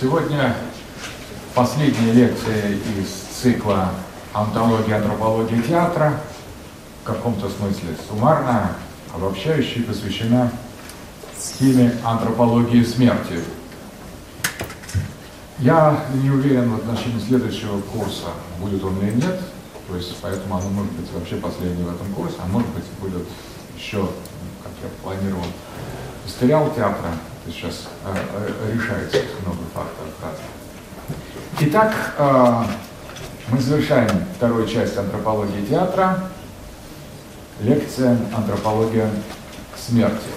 Сегодня последняя лекция из цикла «Антология антропологии театра», в каком-то смысле суммарно, обобщающая, посвящена теме антропологии смерти. Я не уверен в отношении следующего курса, будет он или нет, то есть поэтому оно может быть вообще последний в этом курсе, а может быть будет еще, как я планировал, сериал театра, сейчас э, э, решается много факторов разных. Итак, э, мы завершаем вторую часть антропологии театра, лекция «Антропология смерти».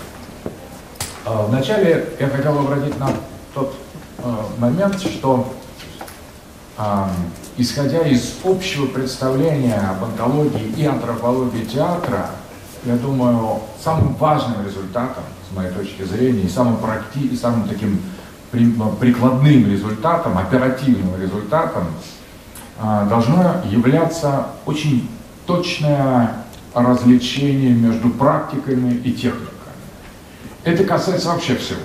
Вначале я хотел обратить на тот момент, что исходя из общего представления об антологии и антропологии театра, я думаю, самым важным результатом, с моей точки зрения, и самым, практи... и самым таким прикладным результатом, оперативным результатом а, должно являться очень точное развлечение между практиками и техниками. Это касается вообще всего.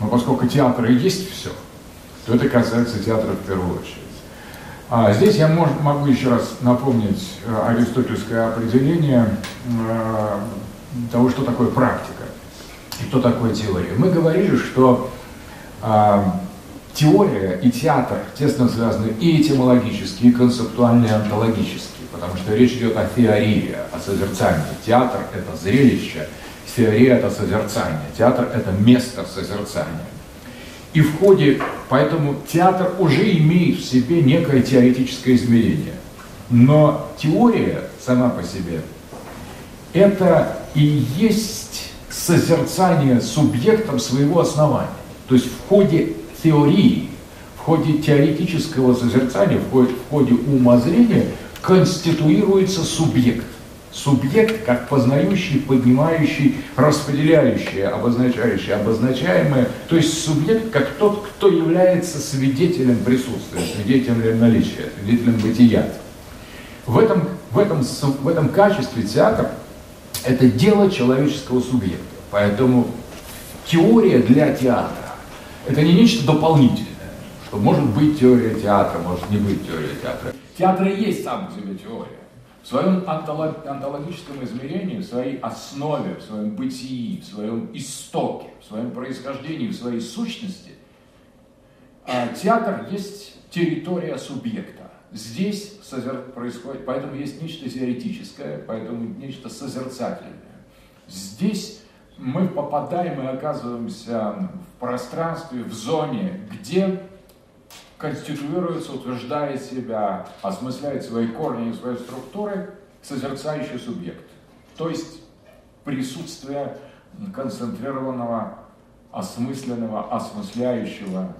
Но поскольку театр и есть все, то это касается театра в первую очередь. А здесь я мож, могу еще раз напомнить э, аристотельское определение э, того, что такое практика что такое теория. Мы говорили, что э, теория и театр тесно связаны и этимологически, и концептуально, и онтологически, потому что речь идет о теории, о созерцании. Театр – это зрелище, теория – это созерцание, театр – это место созерцания. И в ходе, поэтому театр уже имеет в себе некое теоретическое измерение. Но теория сама по себе – это и есть созерцание субъектом своего основания. То есть в ходе теории, в ходе теоретического созерцания, в ходе, в ходе умозрения конституируется субъект – Субъект как познающий, поднимающий, распределяющий, обозначающий, обозначаемое. То есть субъект как тот, кто является свидетелем присутствия, свидетелем наличия, свидетелем бытия. В этом, в этом, в этом качестве театр – это дело человеческого субъекта. Поэтому теория для театра – это не нечто дополнительное, что может быть теория театра, может не быть теория театра. Театр и есть сам по себе теория в своем онтологическом измерении, в своей основе, в своем бытии, в своем истоке, в своем происхождении, в своей сущности, а, театр есть территория субъекта. Здесь происходит, поэтому есть нечто теоретическое, поэтому нечто созерцательное. Здесь мы попадаем и оказываемся в пространстве, в зоне, где конституируется, утверждает себя, осмысляет свои корни и свои структуры созерцающий субъект. То есть присутствие концентрированного, осмысленного, осмысляющего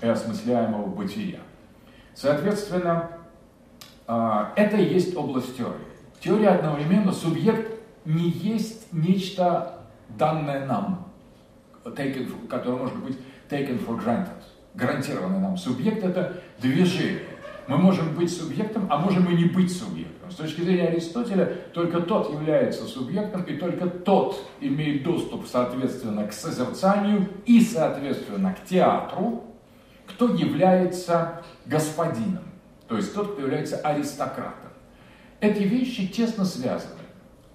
и осмысляемого бытия. Соответственно, а, это и есть область теории. Теория одновременно субъект не есть нечто данное нам, taken, которое может быть taken for granted гарантированный нам субъект – это движение. Мы можем быть субъектом, а можем и не быть субъектом. С точки зрения Аристотеля, только тот является субъектом, и только тот имеет доступ, соответственно, к созерцанию и, соответственно, к театру, кто является господином, то есть тот, кто является аристократом. Эти вещи тесно связаны.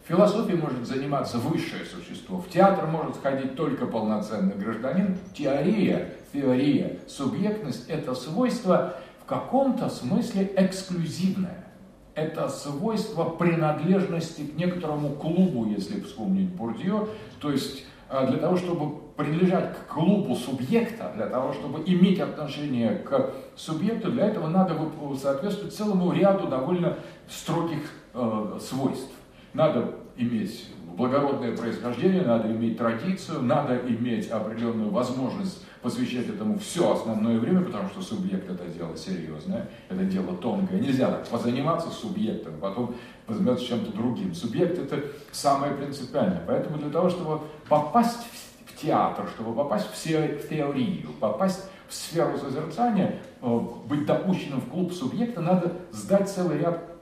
В философии может заниматься высшее существо, в театр может ходить только полноценный гражданин. Теория теория. Субъектность – это свойство в каком-то смысле эксклюзивное. Это свойство принадлежности к некоторому клубу, если вспомнить Бурдье. То есть э, для того, чтобы принадлежать к клубу субъекта, для того, чтобы иметь отношение к субъекту, для этого надо соответствовать целому ряду довольно строгих э, свойств. Надо иметь благородное происхождение, надо иметь традицию, надо иметь определенную возможность посвящать этому все основное время, потому что субъект это дело серьезное, это дело тонкое. Нельзя так позаниматься субъектом, потом возьмется чем-то другим. Субъект это самое принципиальное. Поэтому для того, чтобы попасть в театр, чтобы попасть в теорию, попасть в сферу созерцания, э, быть допущенным в клуб субъекта, надо сдать целый ряд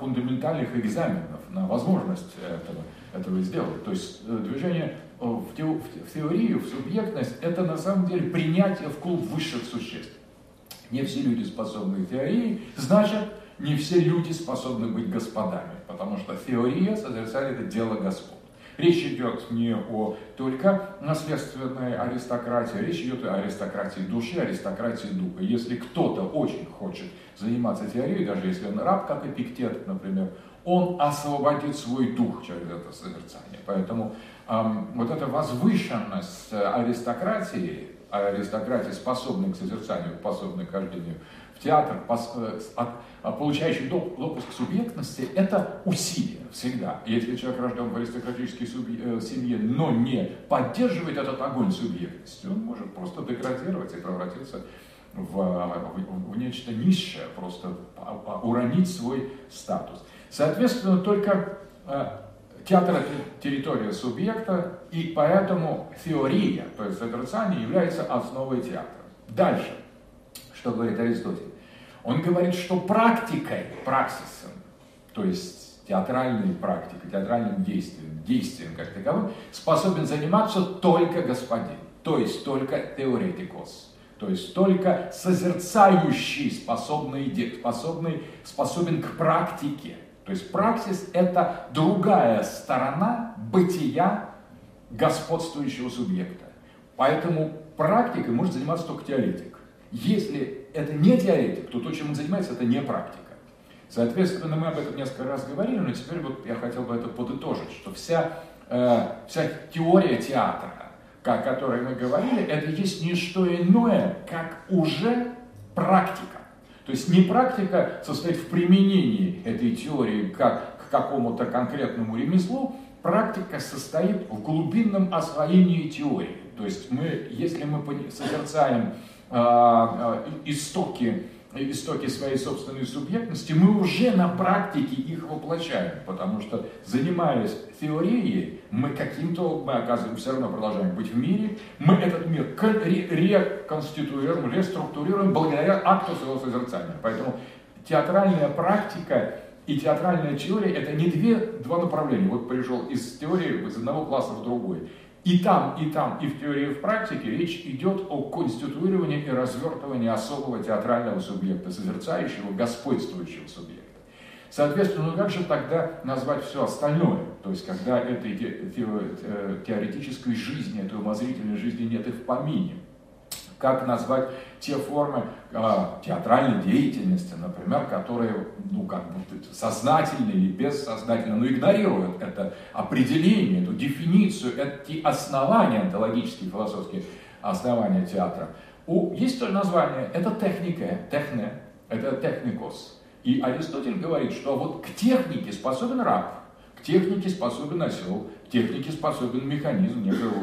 фундаментальных экзаменов на возможность этого, этого сделать. То есть э, движение в, теорию, в теорию, в субъектность, это на самом деле принятие в клуб высших существ. Не все люди способны к теории, значит, не все люди способны быть господами, потому что теория созерцание – это дело Господ. Речь идет не о только наследственной аристократии, речь идет о аристократии души, аристократии духа. Если кто-то очень хочет заниматься теорией, даже если он раб, как Эпиктет, например, он освободит свой дух через это созерцание. Поэтому эм, вот эта возвышенность аристократии, аристократии, способной к созерцанию, способной к хождению в театр, э, а, получающий допуск субъектности, это усилие всегда. Если человек рожден в аристократической э, семье, но не поддерживает этот огонь субъектности, он может просто деградировать и превратиться в, в, в нечто низшее, просто уронить свой статус. Соответственно, только э, театр – территория субъекта, и поэтому теория, то есть созерцание, является основой театра. Дальше, что говорит Аристотель? Он говорит, что практикой, праксисом, то есть театральной практикой, театральным действием, действием как таковым, способен заниматься только господин, то есть только теоретикос, то есть только созерцающий, способный, способный, способен к практике. То есть праксис – это другая сторона бытия господствующего субъекта. Поэтому практикой может заниматься только теоретик. Если это не теоретик, то то, чем он занимается, это не практика. Соответственно, мы об этом несколько раз говорили, но теперь вот я хотел бы это подытожить, что вся, э, вся теория театра, о которой мы говорили, это есть не что иное, как уже практика. То есть не практика состоит в применении этой теории как к какому-то конкретному ремеслу, практика состоит в глубинном освоении теории. То есть мы, если мы созерцаем истоки, истоки своей собственной субъектности, мы уже на практике их воплощаем, потому что занимаясь теорией, мы каким-то, мы оказываем, все равно продолжаем быть в мире, мы этот мир реконституируем, реструктурируем благодаря акту своего созерцания. Поэтому театральная практика и театральная теория – это не две, два направления. Вот пришел из теории из одного класса в другой. И там, и там, и в теории, и в практике речь идет о конституировании и развертывании особого театрального субъекта, созерцающего, господствующего субъекта. Соответственно, ну как же тогда назвать все остальное? То есть, когда этой теоретической жизни, этой умозрительной жизни нет и в помине как назвать те формы э, театральной деятельности, например, которые, ну, как бы сознательно или бессознательно, но игнорируют это определение, эту дефиницию, эти основания онтологические, философские основания театра. У, есть то название, это техника, техне, это техникос. И Аристотель говорит, что вот к технике способен раб, к технике способен осел, к технике способен механизм некого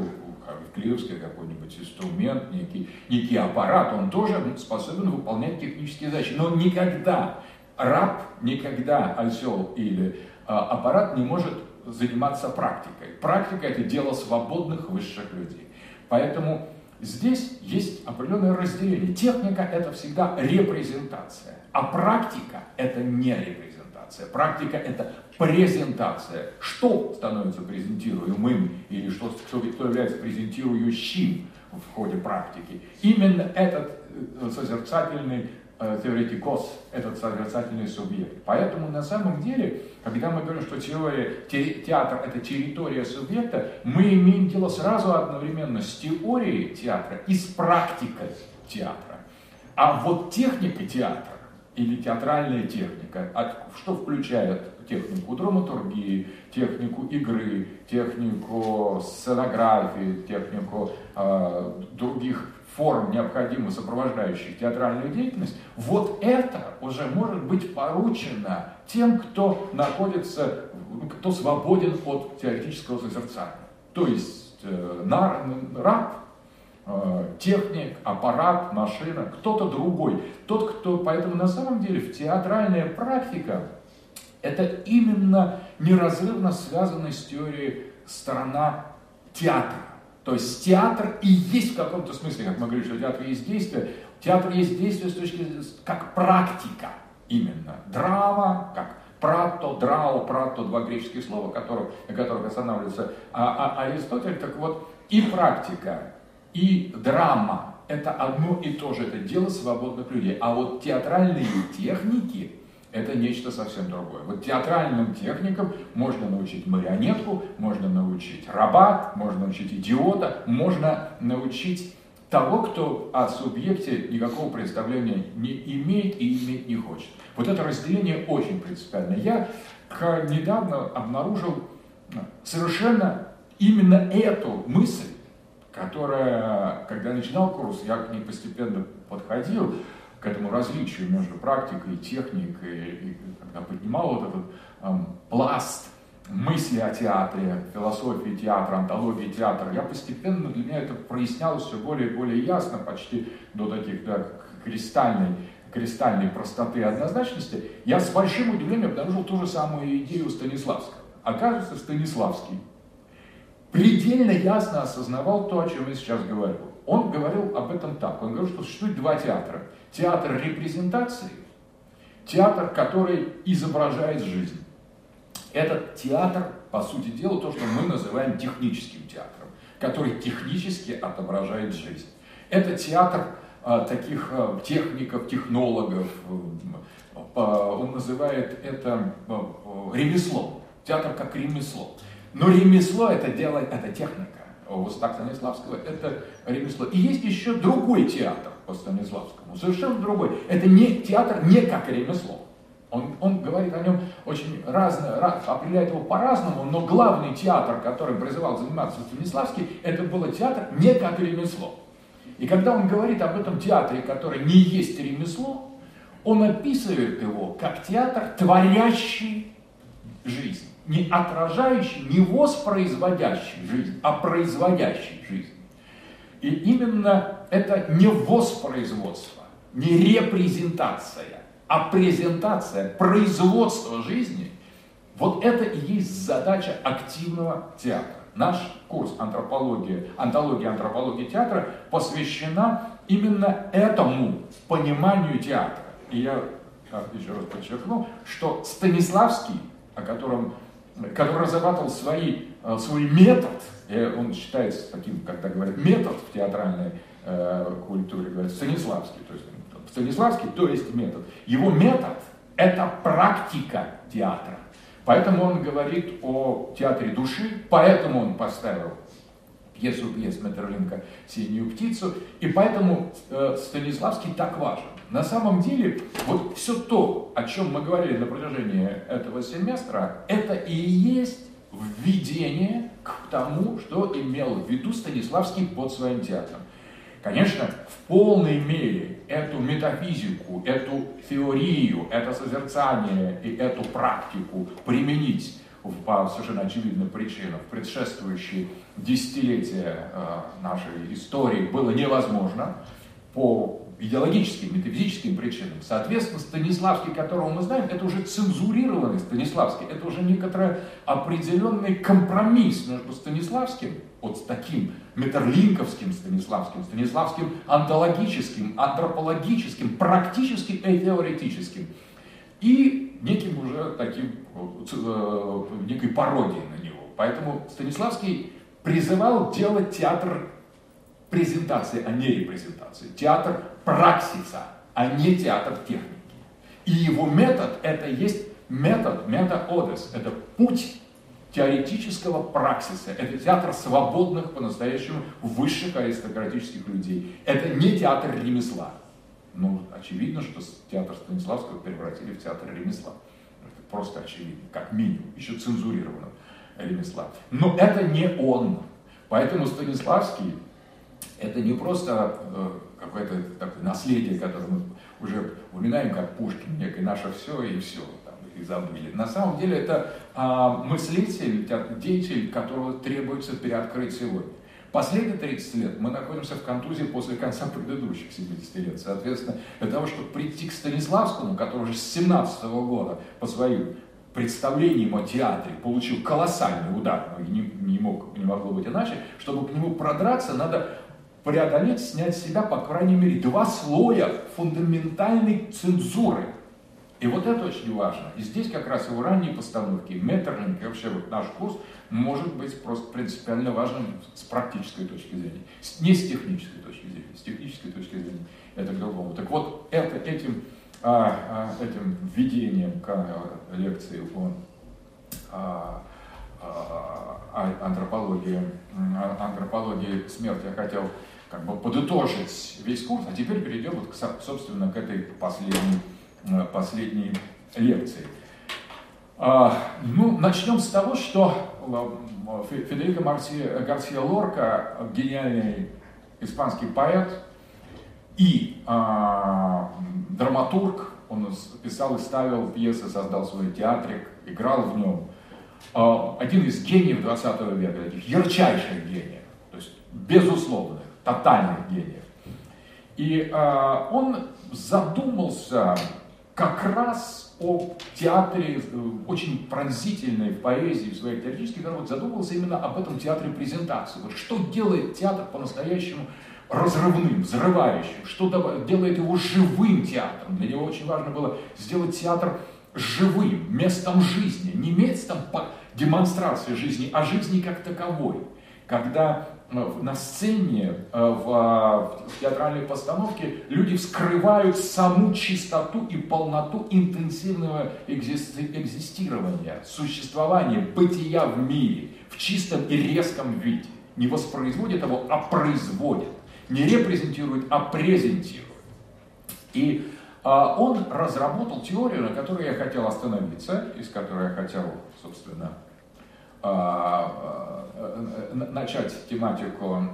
Клеевский какой-нибудь инструмент, некий, некий аппарат, он тоже способен выполнять технические задачи. Но никогда раб, никогда осел или а, аппарат не может заниматься практикой. Практика – это дело свободных высших людей. Поэтому здесь есть определенное разделение. Техника – это всегда репрезентация, а практика – это не репрезентация презентация. Практика – это презентация. Что становится презентируемым или что, что является презентирующим в ходе практики. Именно этот э, созерцательный э, теоретикос, этот созерцательный субъект. Поэтому на самом деле, когда мы говорим, что теория, театр – это территория субъекта, мы имеем дело сразу одновременно с теорией театра и с практикой театра. А вот техника театра, или театральная техника, что включает технику драматургии, технику игры, технику сценографии, технику э, других форм, необходимых сопровождающих театральную деятельность, вот это уже может быть поручено тем, кто находится, кто свободен от теоретического созерцания. То есть э, раб Э, техник, аппарат, машина, кто-то другой. Тот, кто... Поэтому на самом деле в театральная практика это именно неразрывно связанная с теорией сторона театра. То есть театр и есть в каком-то смысле, как мы говорим, что театр есть действие, театр есть действие с точки зрения, как практика именно. Драма, как Прато, драо, прато, два греческих слова, которых, на которых останавливается а, а, Аристотель. Так вот, и практика, и драма – это одно и то же, это дело свободных людей. А вот театральные техники – это нечто совсем другое. Вот театральным техникам можно научить марионетку, можно научить раба, можно научить идиота, можно научить того, кто о субъекте никакого представления не имеет и иметь не хочет. Вот это разделение очень принципиально. Я недавно обнаружил совершенно именно эту мысль, которая, когда я начинал курс, я к ней постепенно подходил, к этому различию между практикой, техникой, и когда поднимал вот этот эм, пласт мысли о театре, философии театра, антологии театра, я постепенно, для меня это прояснялось все более и более ясно, почти до таких, да, кристальной, кристальной простоты и однозначности, я с большим удивлением обнаружил ту же самую идею Станиславского. Оказывается, Станиславский предельно ясно осознавал то, о чем я сейчас говорю. Он говорил об этом так. Он говорил, что существует два театра. Театр репрезентации, театр, который изображает жизнь. Этот театр, по сути дела, то, что мы называем техническим театром, который технически отображает жизнь. Это театр а, таких а, техников, технологов, а, он называет это а, ремеслом. Театр как ремесло. Но ремесло это дело, это техника. У устах Станиславского это ремесло. И есть еще другой театр по Станиславскому, совершенно другой. Это не театр не как ремесло. Он, он говорит о нем очень разно, раз, определяет его по-разному, но главный театр, которым призывал заниматься Станиславский, это был театр не как ремесло. И когда он говорит об этом театре, который не есть ремесло, он описывает его как театр, творящий жизнь. Не отражающий, не воспроизводящий жизнь, а производящий жизнь. И именно это не воспроизводство, не репрезентация, а презентация, производство жизни, вот это и есть задача активного театра. Наш курс антропологии, антология антропологии театра посвящена именно этому пониманию театра. И я еще раз подчеркну, что Станиславский, о котором, который разрабатывал свои, э, свой метод, он считается таким, когда говорят метод в театральной э, культуре, говорят Станиславский, то есть Станиславский, то есть метод. Его метод – это практика театра. Поэтому он говорит о театре души, поэтому он поставил пьесу пьес Метерлинка «Синюю птицу», и поэтому э, Станиславский так важен. На самом деле, вот все то, о чем мы говорили на протяжении этого семестра, это и есть введение к тому, что имел в виду Станиславский под своим театром. Конечно, в полной мере эту метафизику, эту теорию, это созерцание и эту практику применить по совершенно очевидным причинам в предшествующие десятилетия э, нашей истории было невозможно по идеологическим, метафизическим причинам. Соответственно, Станиславский, которого мы знаем, это уже цензурированный Станиславский, это уже некоторый определенный компромисс между Станиславским, вот таким метерлинковским Станиславским, Станиславским антологическим, антропологическим, практически и теоретическим, и неким уже таким, э, некой пародией на него. Поэтому Станиславский призывал делать театр презентации, а не репрезентации. Театр праксиса, а не театр техники. И его метод – это есть метод, метаодес, это путь теоретического праксиса. Это театр свободных по-настоящему высших аристократических людей. Это не театр ремесла. Ну, очевидно, что театр Станиславского превратили в театр ремесла. Это просто очевидно, как минимум, еще цензурированного ремесла. Но это не он. Поэтому Станиславский это не просто э, какое-то такое наследие, которое мы уже упоминаем, как Пушкин, некое наше все и все, там, и забыли. На самом деле это а, мыслитель, деятель, которого требуется переоткрыть сегодня. Последние 30 лет мы находимся в контузии после конца предыдущих 70 лет. Соответственно, для того, чтобы прийти к Станиславскому, который уже с 17 года по своим представлением о театре получил колоссальный удар, не, не, мог, не могло быть иначе, чтобы к нему продраться, надо преодолеть, снять с себя, по крайней мере, два слоя фундаментальной цензуры. И вот это очень важно. И здесь как раз его ранние постановки, Меттерлинг и вообще вот наш курс может быть просто принципиально важным с практической точки зрения, не с технической точки зрения. С технической точки зрения это к другому. Так вот, это, этим, а, а, этим введением к а, лекции о а, а, антропологии, антропологии смерти я хотел как бы подытожить весь курс, а теперь перейдем вот, к, собственно, к этой последней, э, последней лекции. А, ну, начнем с того, что э, Федерико Гарсия Лорка, гениальный испанский поэт и а, драматург, он писал и ставил пьесы, создал свой театрик, играл в нем. А, один из гениев 20 века, таких ярчайших гениев, то есть безусловных тотальных гениев. И э, он задумался как раз о театре, э, очень пронзительной в поэзии, в своих теоретических работах, задумался именно об этом театре презентации. Вот что делает театр по-настоящему разрывным, взрывающим, что делает его живым театром. Для него очень важно было сделать театр живым, местом жизни, не местом демонстрации жизни, а жизни как таковой. Когда на сцене, э, в, в театральной постановке люди вскрывают саму чистоту и полноту интенсивного экзистирования, существования, бытия в мире, в чистом и резком виде. Не воспроизводят его, а производят. Не репрезентируют, а презентируют. И а, он разработал теорию, на которой я хотел остановиться, из которой я хотел, собственно, начать тематику,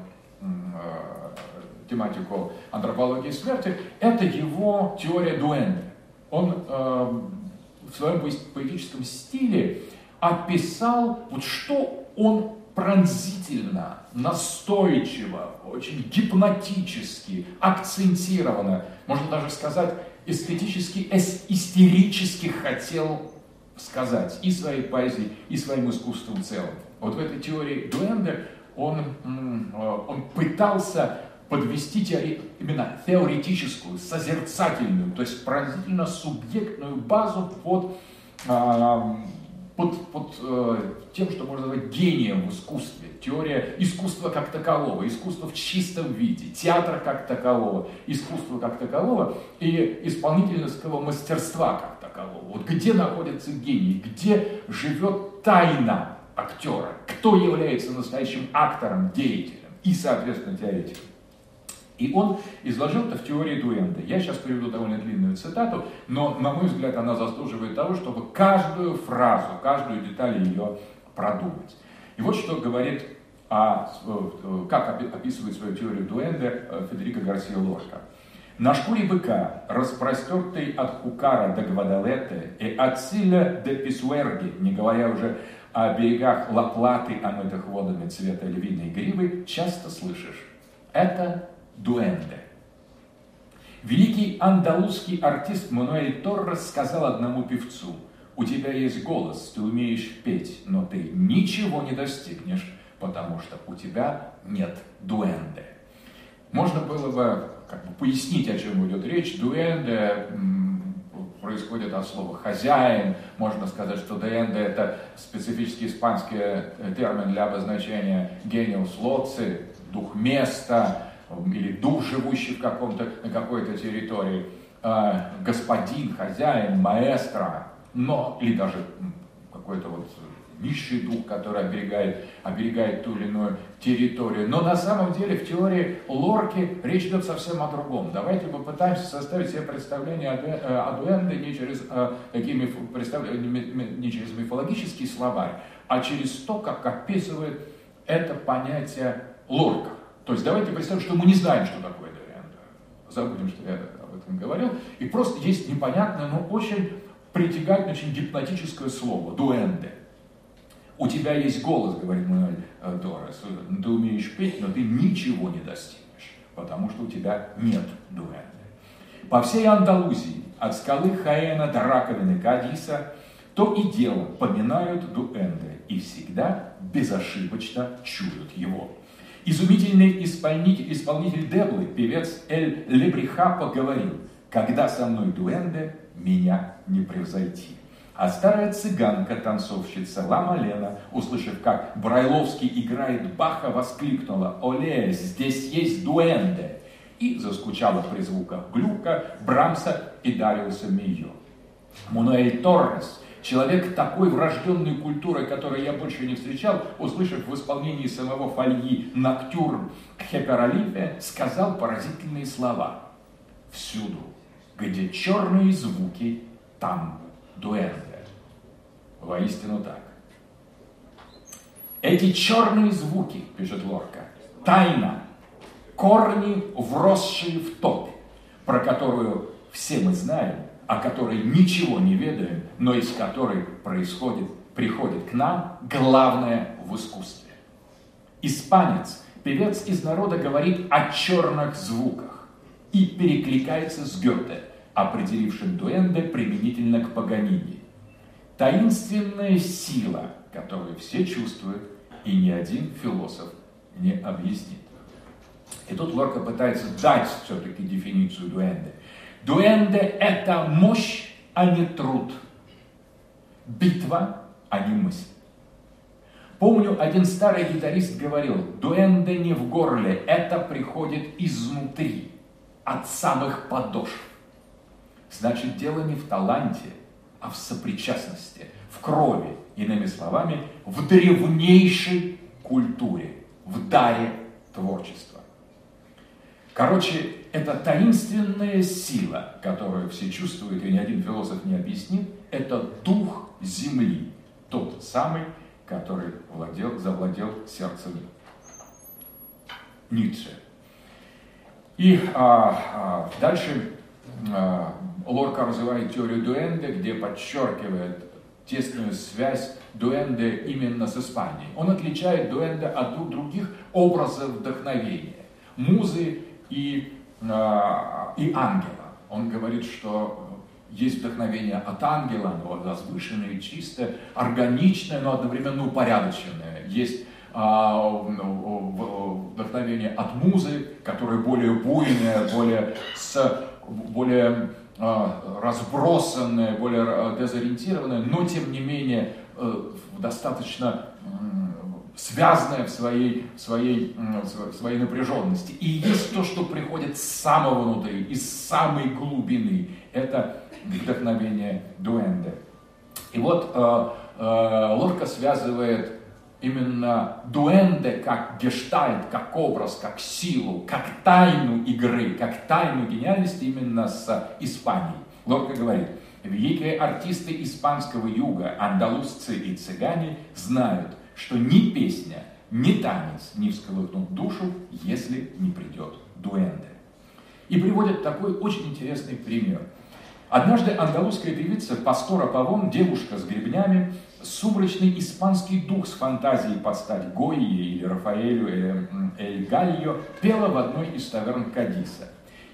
тематику антропологии смерти, это его теория Дуэнде. Он в своем поэтическом стиле описал, вот что он пронзительно, настойчиво, очень гипнотически, акцентированно, можно даже сказать, эстетически, истерически хотел сказать и своей поэзией, и своим искусством в целом. Вот в этой теории Дуэнде он, э, он пытался подвести теори, именно теоретическую, созерцательную, то есть пронзительно субъектную базу под, под, под э, тем, что можно назвать гением в искусстве. Теория искусства как такового, искусство в чистом виде, театр как такового, искусство как такового и исполнительского мастерства как такового. Вот где находится гений, где живет тайна актера, кто является настоящим актором, деятелем и, соответственно, теоретиком. И он изложил это в теории Дуэнда. Я сейчас приведу довольно длинную цитату, но, на мой взгляд, она заслуживает того, чтобы каждую фразу, каждую деталь ее продумать. И вот что говорит, а, как описывает свою теорию Дуэнде э, Федерико Гарсия Лорка. На шкуре быка, распростертой от Хукара до Гвадалете и от Силя до Писуэрги, не говоря уже о берегах Лаплаты, омытых водами цвета львиной гривы, часто слышишь. Это дуэнде. Великий андалузский артист Мануэль Торрес сказал одному певцу, у тебя есть голос, ты умеешь петь, но ты ничего не достигнешь, потому что у тебя нет дуэнде. Можно было бы как бы пояснить, о чем идет речь. Дуэнде происходит от слова «хозяин». Можно сказать, что дуэнде – это специфический испанский э, термин для обозначения гениус лоци, дух места, или дух, живущий в каком-то, на какой-то территории, а, господин, хозяин, маэстро, но, или даже какой-то вот низший дух, который оберегает, оберегает ту или иную территорию. Но на самом деле в теории Лорки речь идет совсем о другом. Давайте попытаемся составить себе представление о э, Дуэнде не через, э, такие миф, не через мифологический словарь, а через то, как описывает это понятие Лорка. То есть давайте представим, что мы не знаем, что такое дорианда. Забудем, что я об этом говорил. И просто есть непонятное, но очень притягательное, очень гипнотическое слово – дуэнде. У тебя есть голос, говорит Мануэль э, Дорес, ты умеешь петь, но ты ничего не достигнешь, потому что у тебя нет дуэнде. По всей Андалузии, от скалы Хаэна до раковины Кадиса, то и дело поминают дуэнде и всегда безошибочно чуют его. Изумительный исполнитель, исполнитель Деблы, певец Эль Лебрихапа говорил, Когда со мной дуэнде, меня не превзойти. А старая цыганка-танцовщица Лама Лена, услышав, как Брайловский играет Баха, воскликнула «Оле, здесь есть дуэнде!» и заскучала при звуках глюка, Брамса и Дариуса Мийо. Мануэль Торрес, человек такой врожденной культуры, которой я больше не встречал, услышав в исполнении самого Фольги «Ноктюрн» Хеперолипе, сказал поразительные слова. «Всюду, где черные звуки, там дуэнде». Воистину так. Эти черные звуки, пишет Лорка, тайна, корни, вросшие в топь, про которую все мы знаем, о которой ничего не ведаем, но из которой происходит, приходит к нам главное в искусстве. Испанец, певец из народа, говорит о черных звуках и перекликается с Гёте, определившим дуэнде применительно к Паганини таинственная сила, которую все чувствуют, и ни один философ не объяснит. И тут Лорка пытается дать все-таки дефиницию дуэнде. Дуэнде – это мощь, а не труд. Битва, а не мысль. Помню, один старый гитарист говорил, дуэнде не в горле, это приходит изнутри, от самых подошв. Значит, дело не в таланте, а в сопричастности, в крови, иными словами, в древнейшей культуре, в даре творчества. Короче, это таинственная сила, которую все чувствуют, и ни один философ не объяснит, это дух земли, тот самый, который владел, завладел сердцем Ницше. И а, а, дальше а, Лорка развивает теорию дуэнде, где подчеркивает тесную связь дуэнде именно с Испанией. Он отличает дуэнде от других образов вдохновения. Музы и, э, и ангела. Он говорит, что есть вдохновение от ангела, оно возвышенное, чистое, органичное, но одновременно упорядоченное. Есть а, вдохновение от музы, которое более буйное, более с более а, разбросанное, более а, дезориентированное, но тем не менее э, достаточно связанное в своей, своей, в своей напряженности. И есть то, что приходит с самого внутри, из самой глубины. Это вдохновение дуэнде. И вот э, э, Лорка связывает именно дуэнде как гештальт, как образ, как силу, как тайну игры, как тайну гениальности именно с Испанией. Лорка говорит, великие артисты испанского юга, андалузцы и цыгане знают, что ни песня, ни танец не всколыхнут душу, если не придет дуэнде. И приводят такой очень интересный пример. Однажды андалузская певица Пастора Павон, девушка с гребнями, сумрачный испанский дух с фантазией подстать Гойе или Рафаэлю или Эль Гальо пела в одной из таверн Кадиса.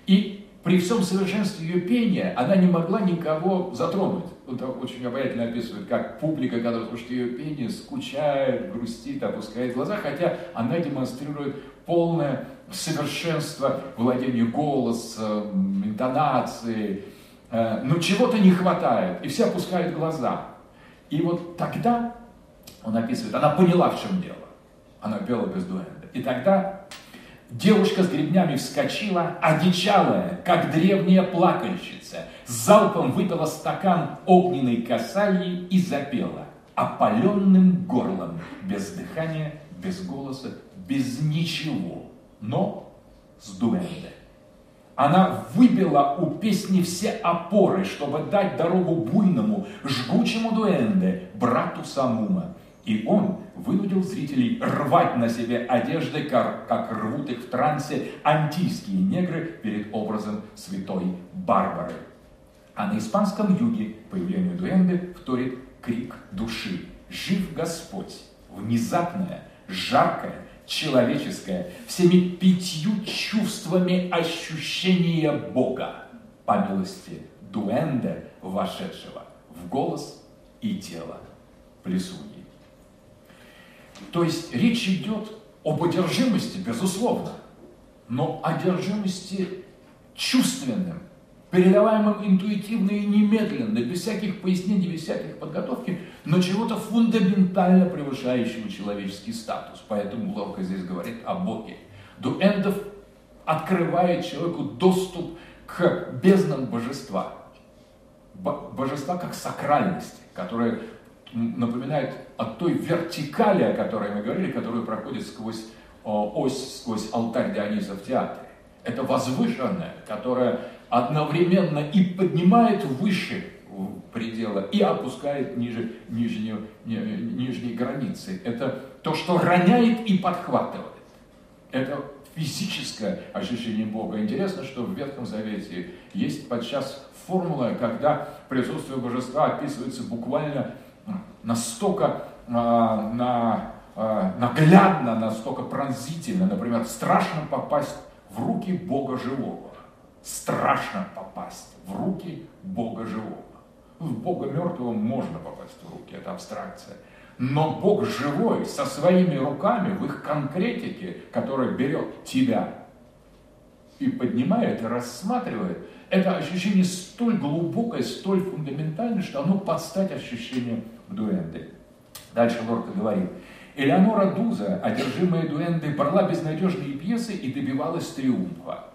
И при всем совершенстве ее пения она не могла никого затронуть. Это очень обаятельно описывает, как публика, когда слушает ее пение, скучает, грустит, опускает глаза, хотя она демонстрирует полное совершенство владения голосом, интонацией. Э, но чего-то не хватает, и все опускают глаза. И вот тогда, он описывает, она поняла, в чем дело. Она пела без дуэнда. И тогда девушка с гребнями вскочила, одичалая, как древняя плакальщица, залпом выпила стакан огненной касальи и запела опаленным горлом, без дыхания, без голоса, без ничего, но с дуэнде. Она выбила у песни все опоры, чтобы дать дорогу буйному, жгучему дуэнде, брату Самума. И он вынудил зрителей рвать на себе одежды, как, рвут их в трансе антийские негры перед образом святой Барбары. А на испанском юге появлению дуэнде вторит крик души. Жив Господь! Внезапное, жаркое, человеческое, всеми пятью чувствами ощущения Бога по милости дуэнде, вошедшего в голос и тело плесуньи. То есть речь идет об одержимости, безусловно, но одержимости чувственным, передаваемым интуитивно и немедленно, без всяких пояснений, без всяких подготовки, но чего-то фундаментально превышающего человеческий статус. Поэтому Ловка здесь говорит о Боге. Дуэндов открывает человеку доступ к безднам божества. Божества как сакральности, которая напоминает о той вертикали, о которой мы говорили, которая проходит сквозь ось, сквозь алтарь Диониса в театре. Это возвышенное, которое одновременно и поднимает выше предела и опускает ниже нижнюю, нижней границы. Это то, что роняет и подхватывает. Это физическое ощущение Бога. Интересно, что в Ветхом Завете есть подчас формула, когда присутствие божества описывается буквально настолько а, на, а, наглядно, настолько пронзительно. Например, страшно попасть в руки Бога живого страшно попасть в руки Бога живого. В Бога мертвого можно попасть в руки, это абстракция. Но Бог живой со своими руками в их конкретике, которая берет тебя и поднимает, и рассматривает, это ощущение столь глубокое, столь фундаментальное, что оно подстать ощущению дуэнды. Дальше Лорка говорит, Элеонора Дуза, одержимая дуэнды, брала безнадежные пьесы и добивалась триумфа.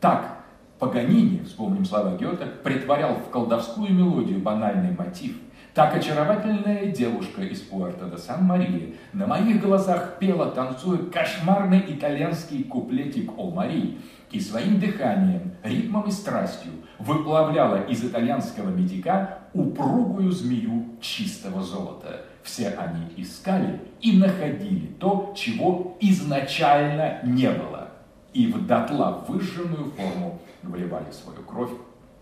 Так, Паганини, вспомним слова Гёте, притворял в колдовскую мелодию банальный мотив. Так очаровательная девушка из Пуэрто де Сан-Марии на моих глазах пела, танцуя кошмарный итальянский куплетик «О Марии» и своим дыханием, ритмом и страстью выплавляла из итальянского медика упругую змею чистого золота. Все они искали и находили то, чего изначально не было, и в дотла выжженную форму вливали свою кровь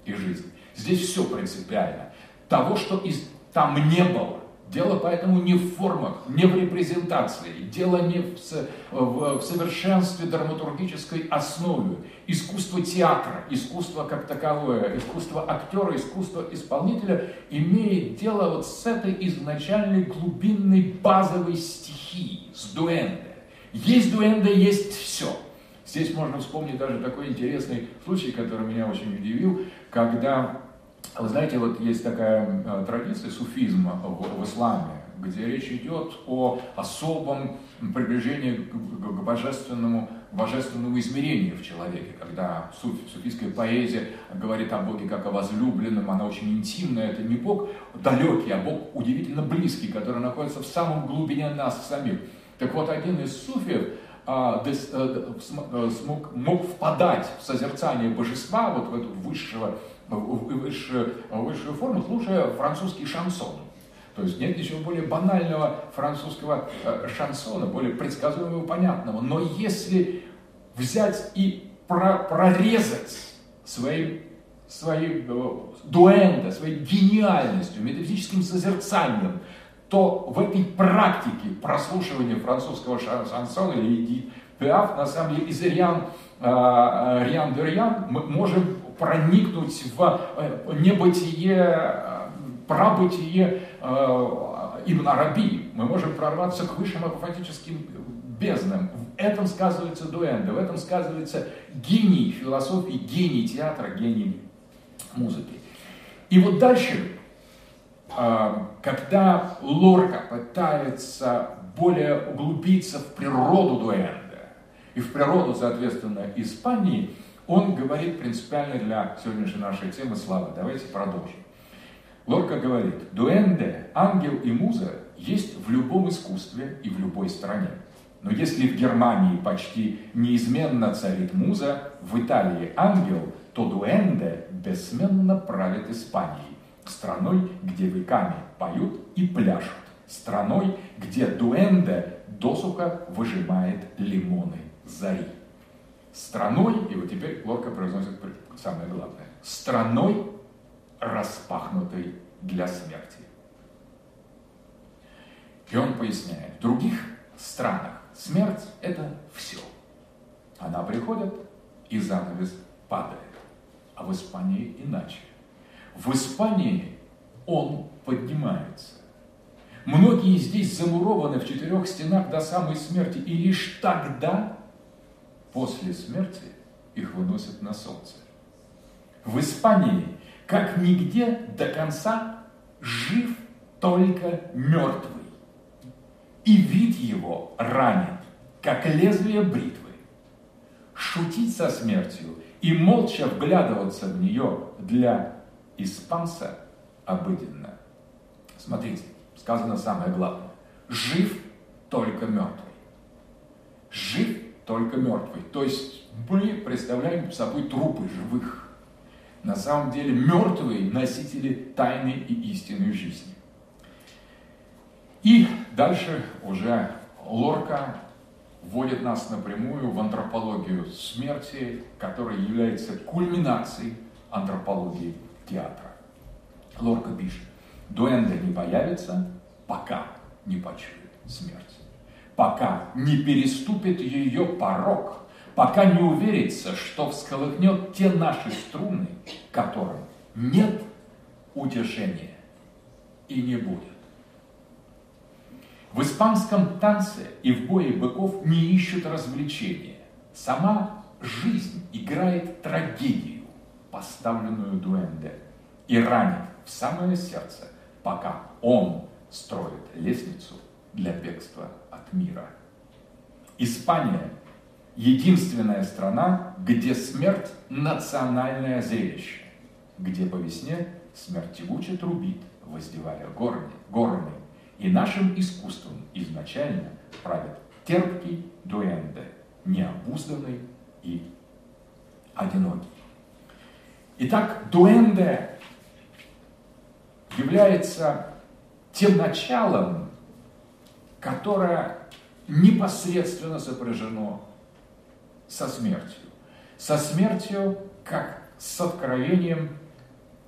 и жизнь. Здесь все принципиально. Того, что из, там не было. Дело поэтому не в формах, не в репрезентации, дело не в, в, в совершенстве драматургической основы. Искусство театра, искусство как таковое, искусство актера, искусство исполнителя имеет дело вот с этой изначальной глубинной базовой стихией, с дуэнде. Есть дуэнде, есть все – Здесь можно вспомнить даже такой интересный случай, который меня очень удивил, когда, вы знаете, вот есть такая э, традиция суфизма в, в исламе, где речь идет о особом приближении к, к божественному, божественному измерению в человеке, когда суф, суфийская поэзия говорит о Боге как о возлюбленном, она очень интимная, это не Бог далекий, а Бог удивительно близкий, который находится в самом глубине нас самих. Так вот, один из суфиев, а, э, э, смог, мог впадать в созерцание божества, вот в эту высшего, высшую, высшую форму, слушая французский шансон. То есть нет ничего более банального французского э, шансона, более предсказуемого и понятного. Но если взять и прорезать своим, своим дуэнда, своей гениальностью, метафизическим созерцанием, то в этой практике прослушивания французского шансона или Эдит Пиаф, на самом деле, из Риан, э, Риан де Риан мы можем проникнуть в э, небытие, прабытие э, Ибн Араби. Мы можем прорваться к высшим апофатическим безднам. В этом сказывается дуэнда, в этом сказывается гений философии, гений театра, гений музыки. И вот дальше когда Лорка пытается более углубиться в природу дуэнда и в природу, соответственно, Испании, он говорит принципиально для сегодняшней нашей темы слова. Давайте продолжим. Лорка говорит, дуэнде, ангел и муза есть в любом искусстве и в любой стране. Но если в Германии почти неизменно царит муза, в Италии ангел, то дуэнде бессменно правит Испанией страной, где веками поют и пляшут, страной, где дуэнде досуха выжимает лимоны зари. Страной, и вот теперь Лорка произносит самое главное, страной, распахнутой для смерти. И он поясняет, в других странах смерть – это все. Она приходит, и занавес падает. А в Испании иначе. В Испании он поднимается. Многие здесь замурованы в четырех стенах до самой смерти, и лишь тогда, после смерти, их выносят на солнце. в Испании, как нигде до конца жив только мертвый. И вид его ранен, как лезвие бритвы. Шутить со смертью и молча вглядываться в нее для испанца обыденно. Смотрите, сказано самое главное. Жив только мертвый. Жив только мертвый. То есть мы представляем собой трупы живых. На самом деле мертвые носители тайны и истинной жизни. И дальше уже Лорка вводит нас напрямую в антропологию смерти, которая является кульминацией антропологии театра. Лорка пишет, дуэнде не появится, пока не почует смерть, пока не переступит ее порог, пока не уверится, что всколыхнет те наши струны, которым нет утешения и не будет. В испанском танце и в бое быков не ищут развлечения. Сама жизнь играет трагедию, поставленную дуэнде, и ранит в самое сердце, пока он строит лестницу для бегства от мира. Испания – единственная страна, где смерть – национальное зрелище, где по весне смерть тягуче трубит, воздевая горны, горны и нашим искусством изначально правит терпкий дуэнде, необузданный и одинокий. Итак, дуэнде является тем началом, которое непосредственно сопряжено со смертью. Со смертью как с откровением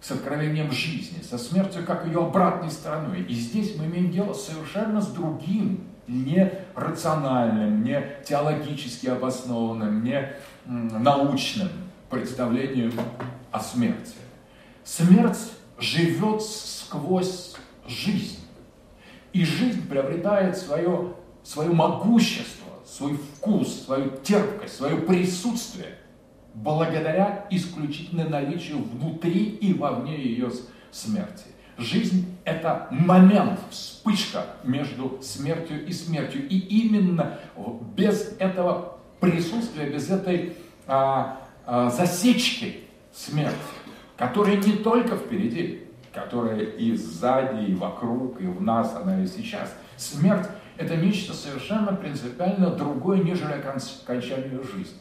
с откровением жизни, со смертью как ее обратной стороной. И здесь мы имеем дело совершенно с другим, не рациональным, не теологически обоснованным, не научным представлением о смерти. Смерть живет сквозь жизнь. И жизнь приобретает свое, свое могущество, свой вкус, свою терпкость, свое присутствие благодаря исключительно наличию внутри и вовне ее смерти. Жизнь – это момент, вспышка между смертью и смертью. И именно без этого присутствия, без этой а, а, засечки смерти, которая не только впереди, которая и сзади, и вокруг, и в нас, она и сейчас. Смерть – это нечто совершенно принципиально другое, нежели окончание жизни.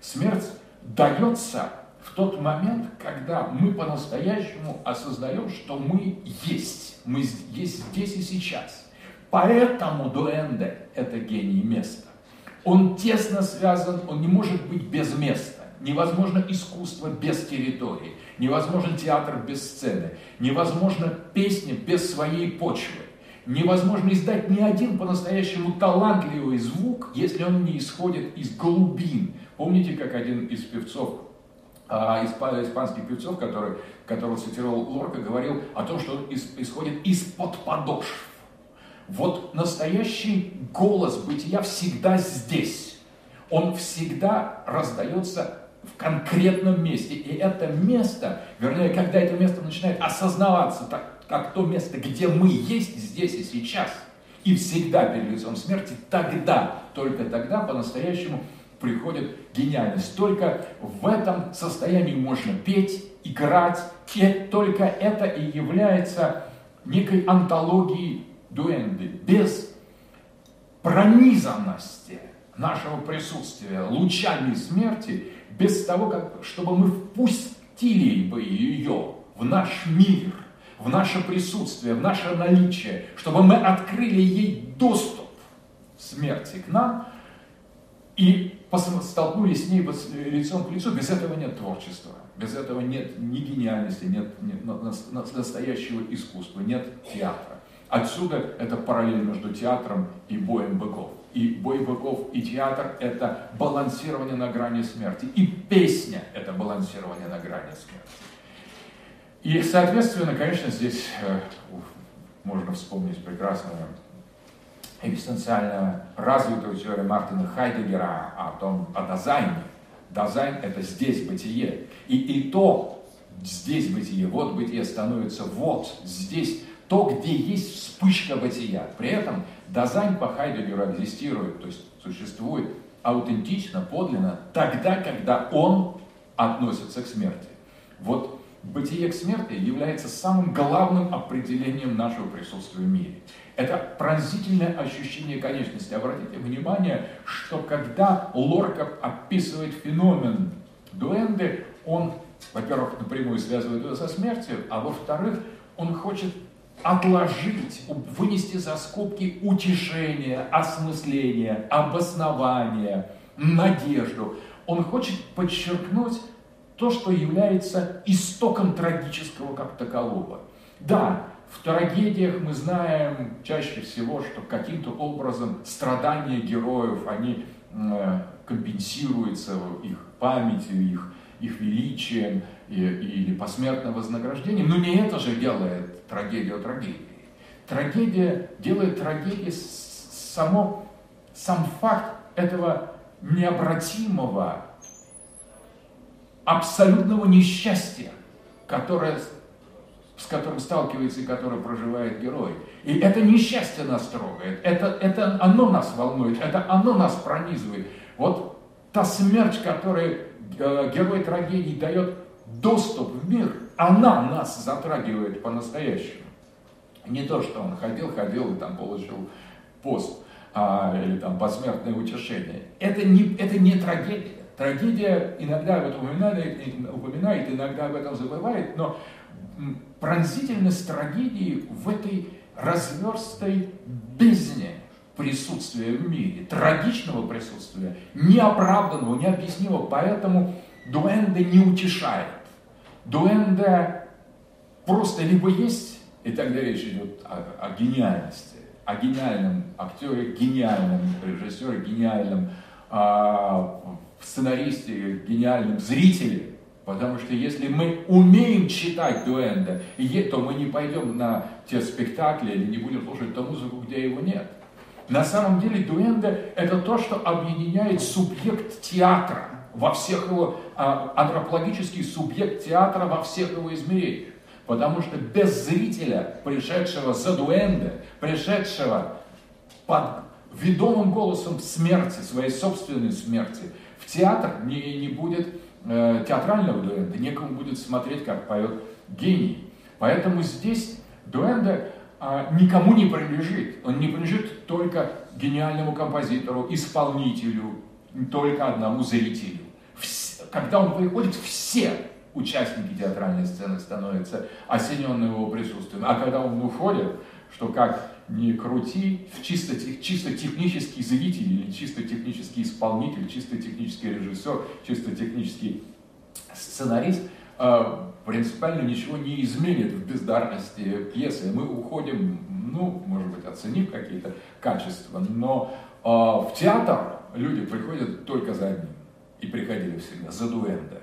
Смерть дается в тот момент, когда мы по-настоящему осознаем, что мы есть, мы есть здесь и сейчас. Поэтому дуэнде – это гений места. Он тесно связан, он не может быть без места. Невозможно искусство без территории, невозможен театр без сцены, невозможно песня без своей почвы. Невозможно издать ни один по-настоящему талантливый звук, если он не исходит из глубин, Помните, как один из певцов, а, испанских певцов, который, которого цитировал Лорка, говорил о том, что он исходит из-под подошв. Вот настоящий голос бытия всегда здесь. Он всегда раздается в конкретном месте. И это место, вернее, когда это место начинает осознаваться так, как то место, где мы есть здесь и сейчас, и всегда перед лицом смерти, тогда, только тогда по-настоящему приходит гениальность. Только в этом состоянии можно петь, играть, и только это и является некой антологией дуэнды. Без пронизанности нашего присутствия лучами смерти, без того, как, чтобы мы впустили бы ее в наш мир, в наше присутствие, в наше наличие, чтобы мы открыли ей доступ смерти к нам и столкнулись с ней лицом к лицу, без этого нет творчества, без этого нет ни гениальности, нет, нет настоящего искусства, нет театра. Отсюда это параллель между театром и боем быков. И бой быков, и театр – это балансирование на грани смерти. И песня – это балансирование на грани смерти. И, соответственно, конечно, здесь э, можно вспомнить прекрасную экзистенциально развитую теорию Мартина Хайдеггера о том, о Dasein е Dasein – это здесь бытие. И, и то здесь бытие, вот бытие становится вот здесь, то, где есть вспышка бытия. При этом Dasein по Хайдеггеру экзистирует, то есть существует аутентично, подлинно, тогда, когда он относится к смерти. Вот бытие к смерти является самым главным определением нашего присутствия в мире. Это пронзительное ощущение конечности. Обратите внимание, что когда Лорка описывает феномен дуэнды, он, во-первых, напрямую связывает его со смертью, а во-вторых, он хочет отложить, вынести за скобки утешение, осмысление, обоснование, надежду. Он хочет подчеркнуть то, что является истоком трагического как такового. Да, в трагедиях мы знаем чаще всего, что каким-то образом страдания героев, они э, компенсируются их памятью, их, их величием или посмертным вознаграждением. Но не это же делает трагедию трагедией. Трагедия делает трагедией само, сам факт этого необратимого, абсолютного несчастья, которое с которым сталкивается и которое проживает герой. И это несчастье нас трогает, это, это оно нас волнует, это оно нас пронизывает. Вот та смерть, которая э, герой трагедии дает доступ в мир, она нас затрагивает по-настоящему. Не то, что он ходил, ходил и там получил пост а, или там посмертное утешение. Это не, это не трагедия. Трагедия иногда об этом упоминает, упоминает, иногда об этом забывает, но пронзительность трагедии в этой разверстой бездне присутствия в мире, трагичного присутствия, неоправданного, необъяснимого. Поэтому Дуэнде не утешает. Дуэнде просто либо есть, и тогда речь идет о, о гениальности, о гениальном актере, гениальном режиссере, гениальном а, сценаристе, гениальном зрителе, Потому что если мы умеем читать дуэнда, то мы не пойдем на те спектакли или не будем слушать ту музыку, где его нет. На самом деле дуэнда – это то, что объединяет субъект театра во всех его, а, антропологический субъект театра во всех его измерениях. Потому что без зрителя, пришедшего за дуэнда, пришедшего под ведомым голосом смерти, своей собственной смерти, в театр не, не будет э, театрального дуэнда, некому будет смотреть, как поет гений. Поэтому здесь дуэнда э, никому не принадлежит. Он не принадлежит только гениальному композитору, исполнителю, только одному зрителю. Когда он приходит, все участники театральной сцены становятся осененными его присутствием. А когда он уходит, что как не крути, чисто, чисто технический зритель или чисто технический исполнитель, чисто технический режиссер, чисто технический сценарист э, принципиально ничего не изменит в бездарности пьесы. Мы уходим, ну, может быть, оценив какие-то качества, но э, в театр люди приходят только за одним. И приходили всегда за дуэнде.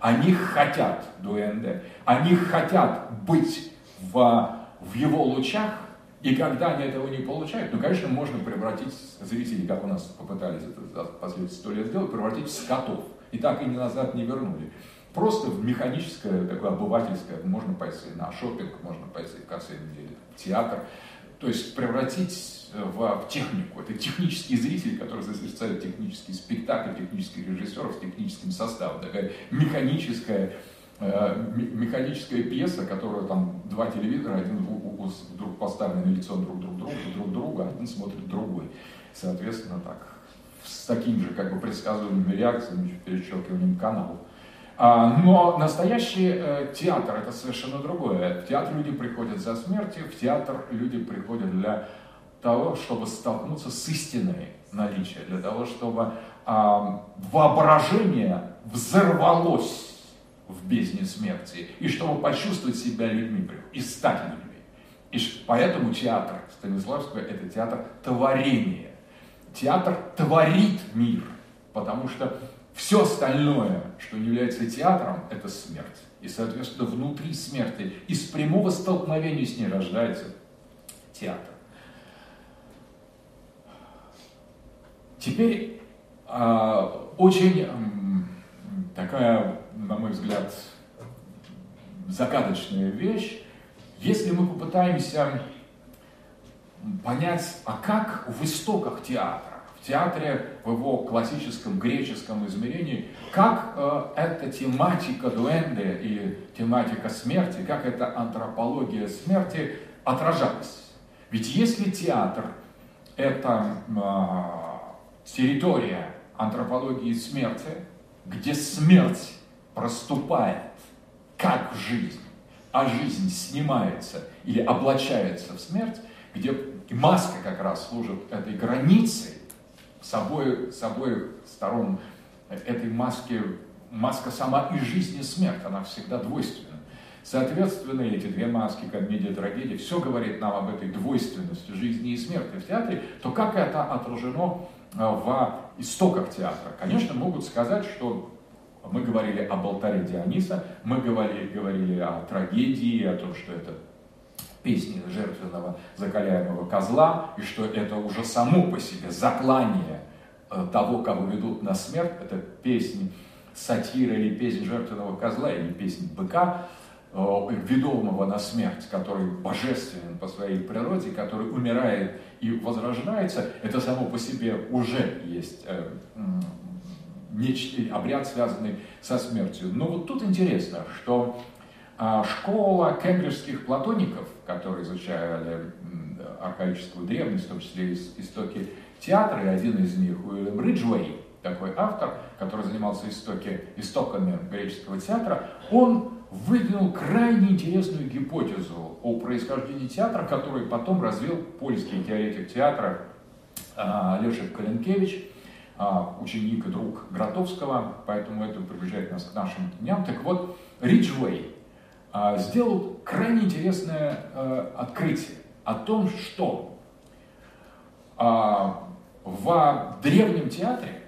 Они хотят дуэнде, они хотят быть в, в его лучах, и когда они этого не получают, ну, конечно, можно превратить зрителей, как у нас попытались это последние сто лет сделать, превратить в скотов. И так и назад не вернули. Просто в механическое, такое обывательское, можно пойти на шопинг, можно пойти в конце недели в театр. То есть превратить в, в технику. Это технический зритель, который созерцает технический спектакль, технических режиссеров с техническим составом. Такая механическая Э, механическая пьеса, которая там два телевизора, один вдруг поставлены на лицо друг друг друга, друг друга, один смотрит другой. Соответственно, так, с такими же как бы предсказуемыми реакциями, перещелкиванием каналов. А, но настоящий э, театр это совершенно другое. В театр люди приходят за смертью, в театр люди приходят для того, чтобы столкнуться с истиной наличия, для того, чтобы а, воображение взорвалось в бездне смерти, и чтобы почувствовать себя людьми и стать людьми. И поэтому театр Станиславского – это театр творения. Театр творит мир, потому что все остальное, что является театром, это смерть. И, соответственно, внутри смерти, из прямого столкновения с ней рождается театр. Теперь э, очень такая, на мой взгляд, загадочная вещь. Если мы попытаемся понять, а как в истоках театра, театре в его классическом греческом измерении, как э, эта тематика дуэнде и тематика смерти, как эта антропология смерти отражалась. Ведь если театр – это э, территория антропологии смерти, где смерть проступает как жизнь, а жизнь снимается или облачается в смерть, где маска как раз служит этой границей с обоих, с обоих сторон этой маски, маска сама и жизнь, и смерть, она всегда двойственна. Соответственно, эти две маски, комедия трагедия, все говорит нам об этой двойственности жизни и смерти в театре, то как это отражено э, в истоках театра? Конечно, могут сказать, что мы говорили об алтаре Диониса, мы говорили, говорили о трагедии, о том, что это песни жертвенного закаляемого козла, и что это уже само по себе заклание э, того, кого ведут на смерть, это песни сатира или песнь жертвенного козла, или песнь быка, Э, ведомого на смерть, который божественен по своей природе, который умирает и возрождается, это само по себе уже есть э, обряд, связанный со смертью. Но вот тут интересно, что а, школа кембриджских платоников, которые изучали архаическую древность, в том числе истоки театра, и один из них Уильям Риджвей, такой автор, который занимался истоки, истоками греческого театра, он выдвинул крайне интересную гипотезу о происхождении театра, который потом развил польский теоретик театра а, Лешек Калинкевич, а, ученик и друг Гротовского, поэтому это приближает нас к нашим дням. Так вот, Риджвей сделал крайне интересное открытие о том, что в древнем театре,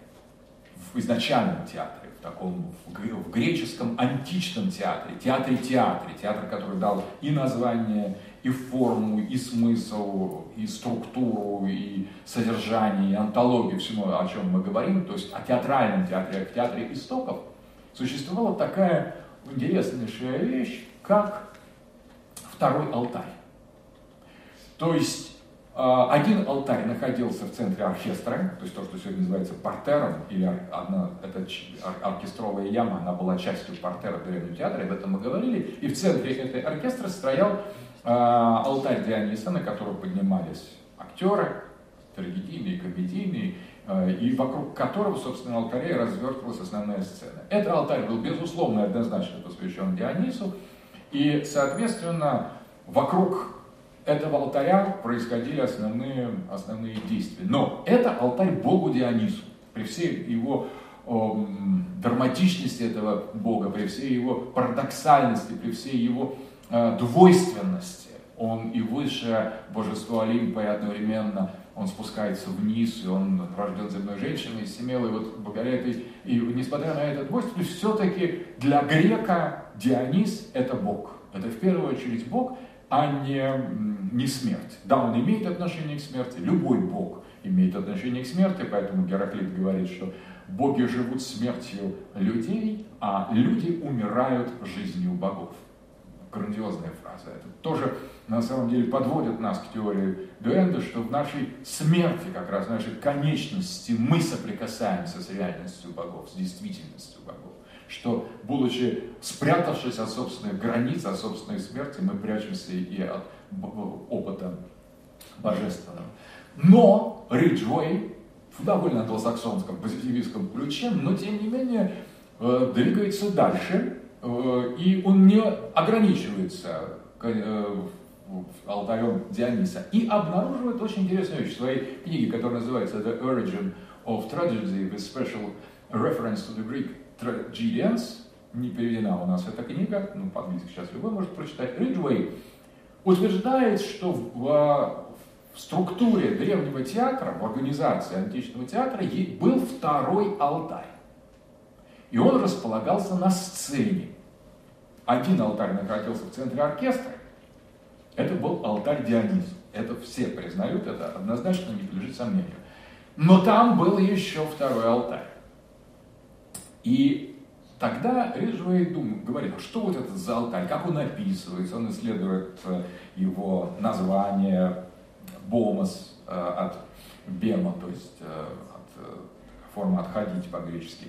в изначальном театре, таком в греческом античном театре, театре-театре, театр, который дал и название, и форму, и смысл, и структуру, и содержание, и антологию всему, о чем мы говорим, то есть о театральном театре, о театре истоков, существовала такая интереснейшая вещь, как второй алтарь. То есть а, один алтарь находился в центре оркестра, то есть то, что сегодня называется портером, или одна, эта оркестровая яма, она была частью портера древнего театра, об этом мы говорили, и в центре этой оркестра стоял э, алтарь Диониса, на котором поднимались актеры, трагедийные, комедийные, э, и вокруг которого, собственно, алтарей развертывалась основная сцена. Этот алтарь был, безусловно, однозначно посвящен Дионису, и, соответственно, вокруг этого алтаря происходили основные, основные действия. Но это алтарь Богу Дионису. При всей его о, драматичности этого Бога, при всей его парадоксальности, при всей его э, двойственности. Он и высшее божество Олимпа, и одновременно он спускается вниз, и он рожден земной женщиной, и семелой, вот благодаря этой, и несмотря на это двойственность, все-таки для грека Дионис – это Бог. Это в первую очередь Бог, а не, не смерть. Да, он имеет отношение к смерти, любой бог имеет отношение к смерти, поэтому Гераклит говорит, что боги живут смертью людей, а люди умирают жизнью богов. Грандиозная фраза. Это тоже на самом деле подводит нас к теории Дуэнда, что в нашей смерти, как раз в нашей конечности, мы соприкасаемся с реальностью богов, с действительностью богов что, будучи спрятавшись от собственных границ, от собственной смерти, мы прячемся и от опыта божественного. Но Риджвей в довольно англосаксонском позитивистском ключе, но тем не менее э, двигается дальше, э, и он не ограничивается э, алтарем Диониса, и обнаруживает очень интересную вещь в своей книге, которая называется The Origin of Tragedy with Special Reference to the Greek Tragedians, не переведена у нас эта книга, ну, по-английски сейчас любой может прочитать, Риджвей утверждает, что в, в структуре древнего театра, в организации античного театра был второй алтарь. И он располагался на сцене. Один алтарь находился в центре оркестра. Это был алтарь Дионис. Это все признают, это однозначно не подлежит сомнению. Но там был еще второй алтарь. И Тогда Риджвей говорит, а что вот это за алтарь, как он описывается, он исследует э, его название, бомос э, от бема, то есть э, от, форма отходить по-гречески.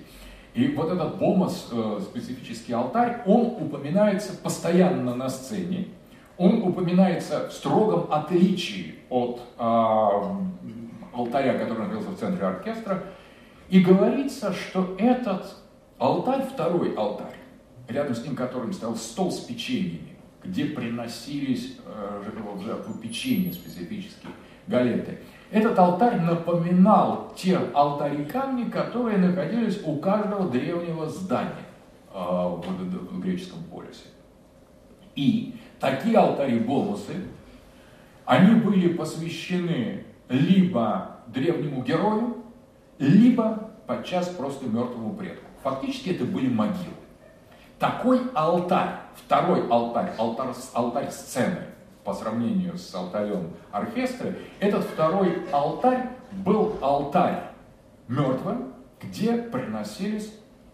И вот этот бомос, специфический алтарь, он упоминается постоянно на сцене, он упоминается в строгом отличии от алтаря, который находился в центре оркестра, и говорится, что этот Алтарь, второй алтарь, рядом с ним которым стоял стол с печеньями, где приносились э, в жертву печенья специфические, галеты. Этот алтарь напоминал те алтари камни, которые находились у каждого древнего здания э, в, греческом полисе. И такие алтари-бонусы, они были посвящены либо древнему герою, либо подчас просто мертвому предку. Фактически это были могилы. Такой алтарь, второй алтарь, алтарь, алтарь сцены по сравнению с алтарем оркестра, этот второй алтарь был алтарь мертвым, где приносились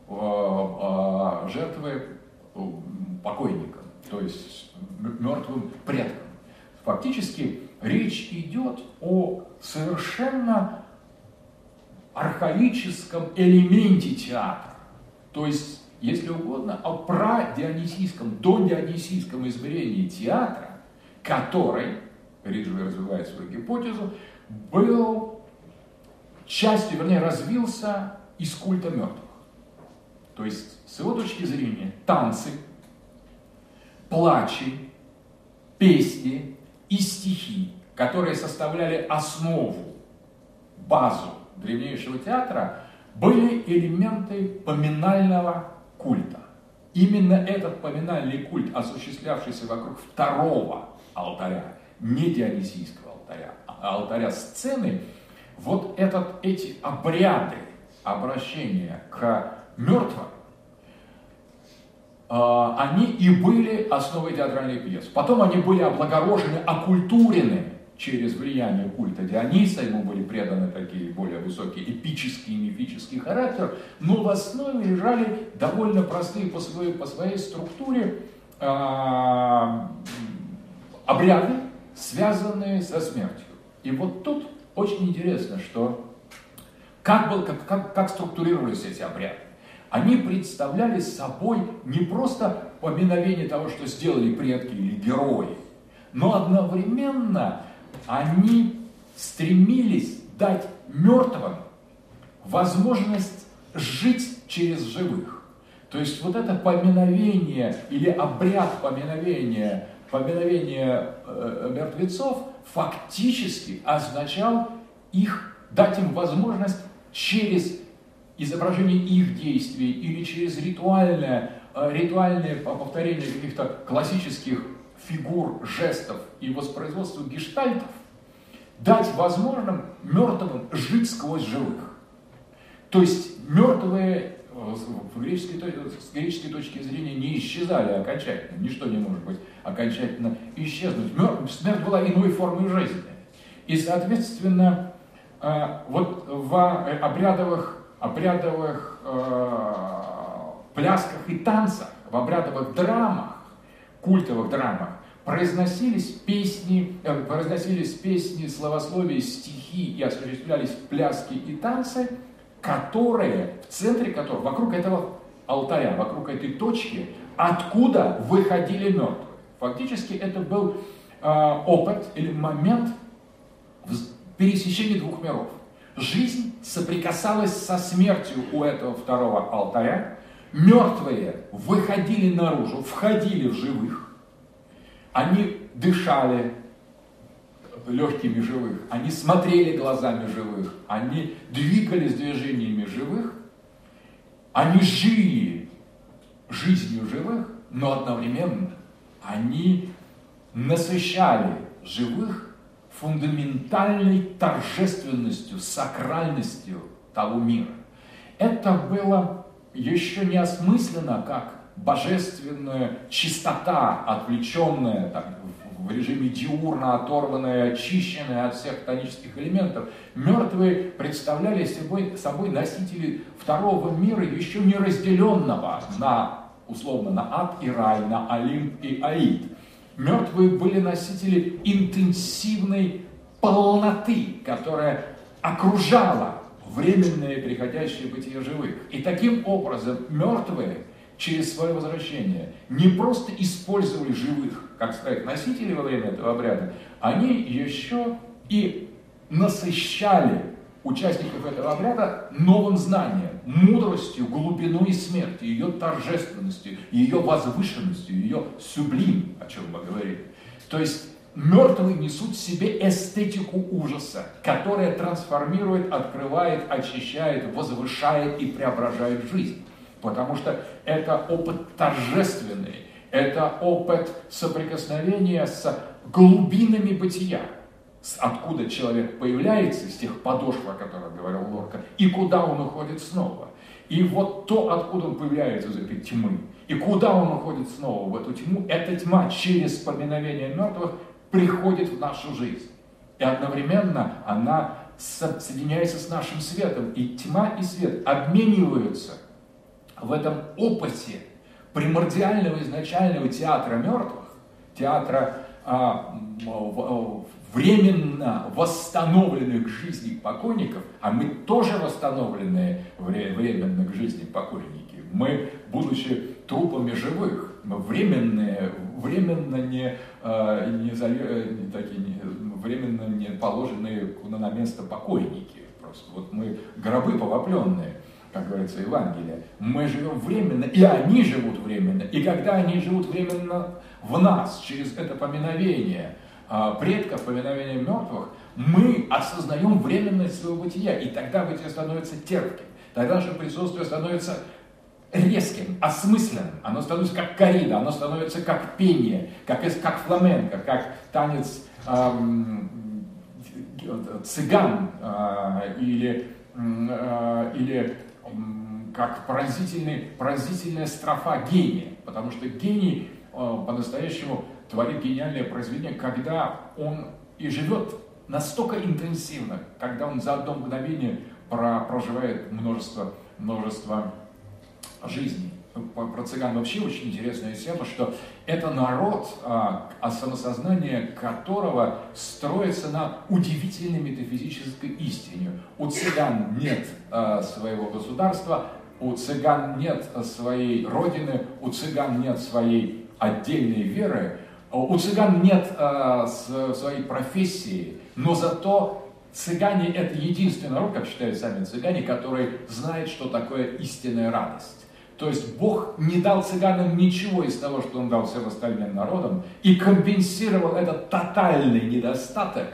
э, э, жертвы э, покойникам, то есть мертвым предкам. Фактически речь идет о совершенно архаическом элементе театра. То есть, если угодно, о прадионисийском, додионисийском измерении театра, который, Риджвей развивает свою гипотезу, был частью, вернее, развился из культа мертвых. То есть, с его точки зрения, танцы, плачи, песни и стихи, которые составляли основу, базу древнейшего театра, были элементы поминального культа. Именно этот поминальный культ, осуществлявшийся вокруг второго алтаря, не дионисийского алтаря, а алтаря сцены, вот этот, эти обряды обращения к мертвым, а, они и были основой театральной пьесы. Потом они были облагорожены, окультурены через влияние культа Диониса, ему были преданы такие более высокие эпические и мифический характер, но в основе лежали довольно простые по своей, по своей структуре э, обряды, связанные со смертью. И вот тут очень интересно, что как, был, как, как, как структурировались эти обряды. Они представляли собой не просто поминовение того, что сделали предки или герои, но одновременно они стремились дать мертвым возможность жить через живых. То есть вот это поминовение или обряд поминовения, поминовения э, мертвецов фактически означал их, дать им возможность через изображение их действий или через ритуальное, э, ритуальное повторение каких-то классических фигур, жестов и воспроизводству гештальтов, дать возможным мертвым жить сквозь живых. То есть мертвые э, с греческой точки зрения не исчезали окончательно. Ничто не может быть окончательно исчезнуть. Смерть была иной формой жизни. И, соответственно, э, вот в обрядовых, обрядовых э, плясках и танцах, в обрядовых драмах, культовых драмах, произносились песни, э, произносились песни, словословия, стихи и осуществлялись пляски и танцы, которые, в центре которых, вокруг этого алтаря, вокруг этой точки, откуда выходили мертвые. Фактически это был э, опыт или момент пересечения двух миров. Жизнь соприкасалась со смертью у этого второго алтаря, мертвые выходили наружу, входили в живых, они дышали легкими живых, они смотрели глазами живых, они двигались движениями живых, они жили жизнью живых, но одновременно они насыщали живых фундаментальной торжественностью, сакральностью того мира. Это было еще не осмысленно как божественная чистота, отвлеченная так, в режиме диурна, оторванные, очищенные от всех тонических элементов, мертвые представляли собой, собой носители второго мира, еще не разделенного на, условно, на ад и рай, на Олимп и Аид. Мертвые были носители интенсивной полноты, которая окружала временное приходящее бытие живых. И таким образом мертвые через свое возвращение не просто использовали живых, как сказать, носителей во время этого обряда, они еще и насыщали участников этого обряда новым знанием, мудростью, глубиной смерти, ее торжественностью, ее возвышенностью, ее сублим, о чем мы говорили. То есть Мертвые несут в себе эстетику ужаса, которая трансформирует, открывает, очищает, возвышает и преображает жизнь. Потому что это опыт торжественный, это опыт соприкосновения с глубинами бытия, откуда человек появляется, с тех подошв, о которых говорил Лорка, и куда он уходит снова. И вот то, откуда он появляется из этой тьмы, и куда он уходит снова в эту тьму, эта тьма через поминовение мертвых приходит в нашу жизнь. И одновременно она соединяется с нашим светом. И тьма и свет обмениваются в этом опыте примордиального изначального театра мертвых, театра а, временно восстановленных к жизни покойников, а мы тоже восстановленные временно к жизни покойники. Мы, будучи трупами живых, временные, временно не, а, не, э, не, такие, не временно не положенные на место покойники. Просто вот мы гробы повопленные, как говорится Евангелие. Мы живем временно, и они живут временно. И когда они живут временно в нас, через это поминовение а, предков, поминовение мертвых, мы осознаем временность своего бытия, и тогда бытие становится терпким. Тогда же присутствие становится резким, осмысленным. Оно становится как корида, оно становится как пение, как, как фламенко, как танец эм, цыган э, или, э, или э, как поразительный, поразительная строфа гения. Потому что гений э, по-настоящему творит гениальное произведение, когда он и живет настолько интенсивно, когда он за одно мгновение проживает множество, множество жизни. Про цыган вообще очень интересная тема, что это народ, а, самосознание которого строится на удивительной метафизической истине. У цыган нет а, своего государства, у цыган нет своей родины, у цыган нет своей отдельной веры, у цыган нет а, своей профессии, но зато цыгане это единственный народ, как считают сами цыгане, который знает, что такое истинная радость. То есть Бог не дал цыганам ничего из того, что Он дал всем остальным народам, и компенсировал этот тотальный недостаток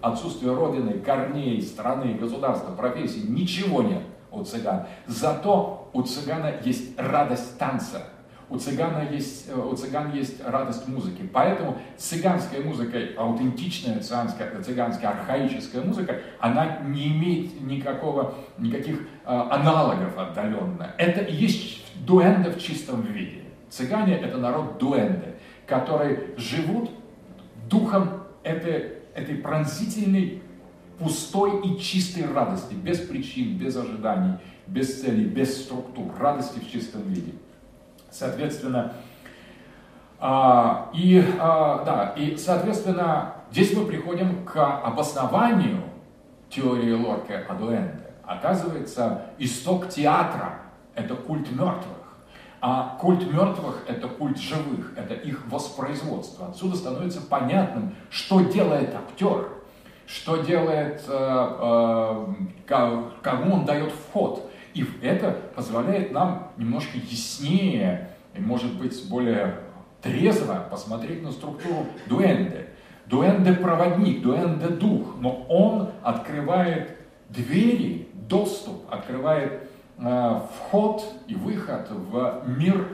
отсутствия родины, корней, страны, государства, профессии. Ничего нет у цыган. Зато у цыгана есть радость танца, у, цыгана есть, у цыган есть радость музыки. Поэтому цыганская музыка, аутентичная цыганская, цыганская архаическая музыка, она не имеет никакого, никаких э, аналогов отдаленно. Это и есть дуэнды в чистом виде. Цыгане – это народ дуэнды, которые живут духом этой, этой пронзительной, пустой и чистой радости, без причин, без ожиданий, без целей, без структур, радости в чистом виде. Соответственно, а, и, а, да, и, соответственно, здесь мы приходим к обоснованию теории Лорке о дуэнде. Оказывается, исток театра это культ мертвых. А культ мертвых – это культ живых, это их воспроизводство. Отсюда становится понятным, что делает актер, что делает, э, э, кому он дает вход. И это позволяет нам немножко яснее может быть, более трезво посмотреть на структуру дуэнде. Дуэнде – проводник, дуэнде – дух, но он открывает двери, доступ, открывает вход и выход в мир,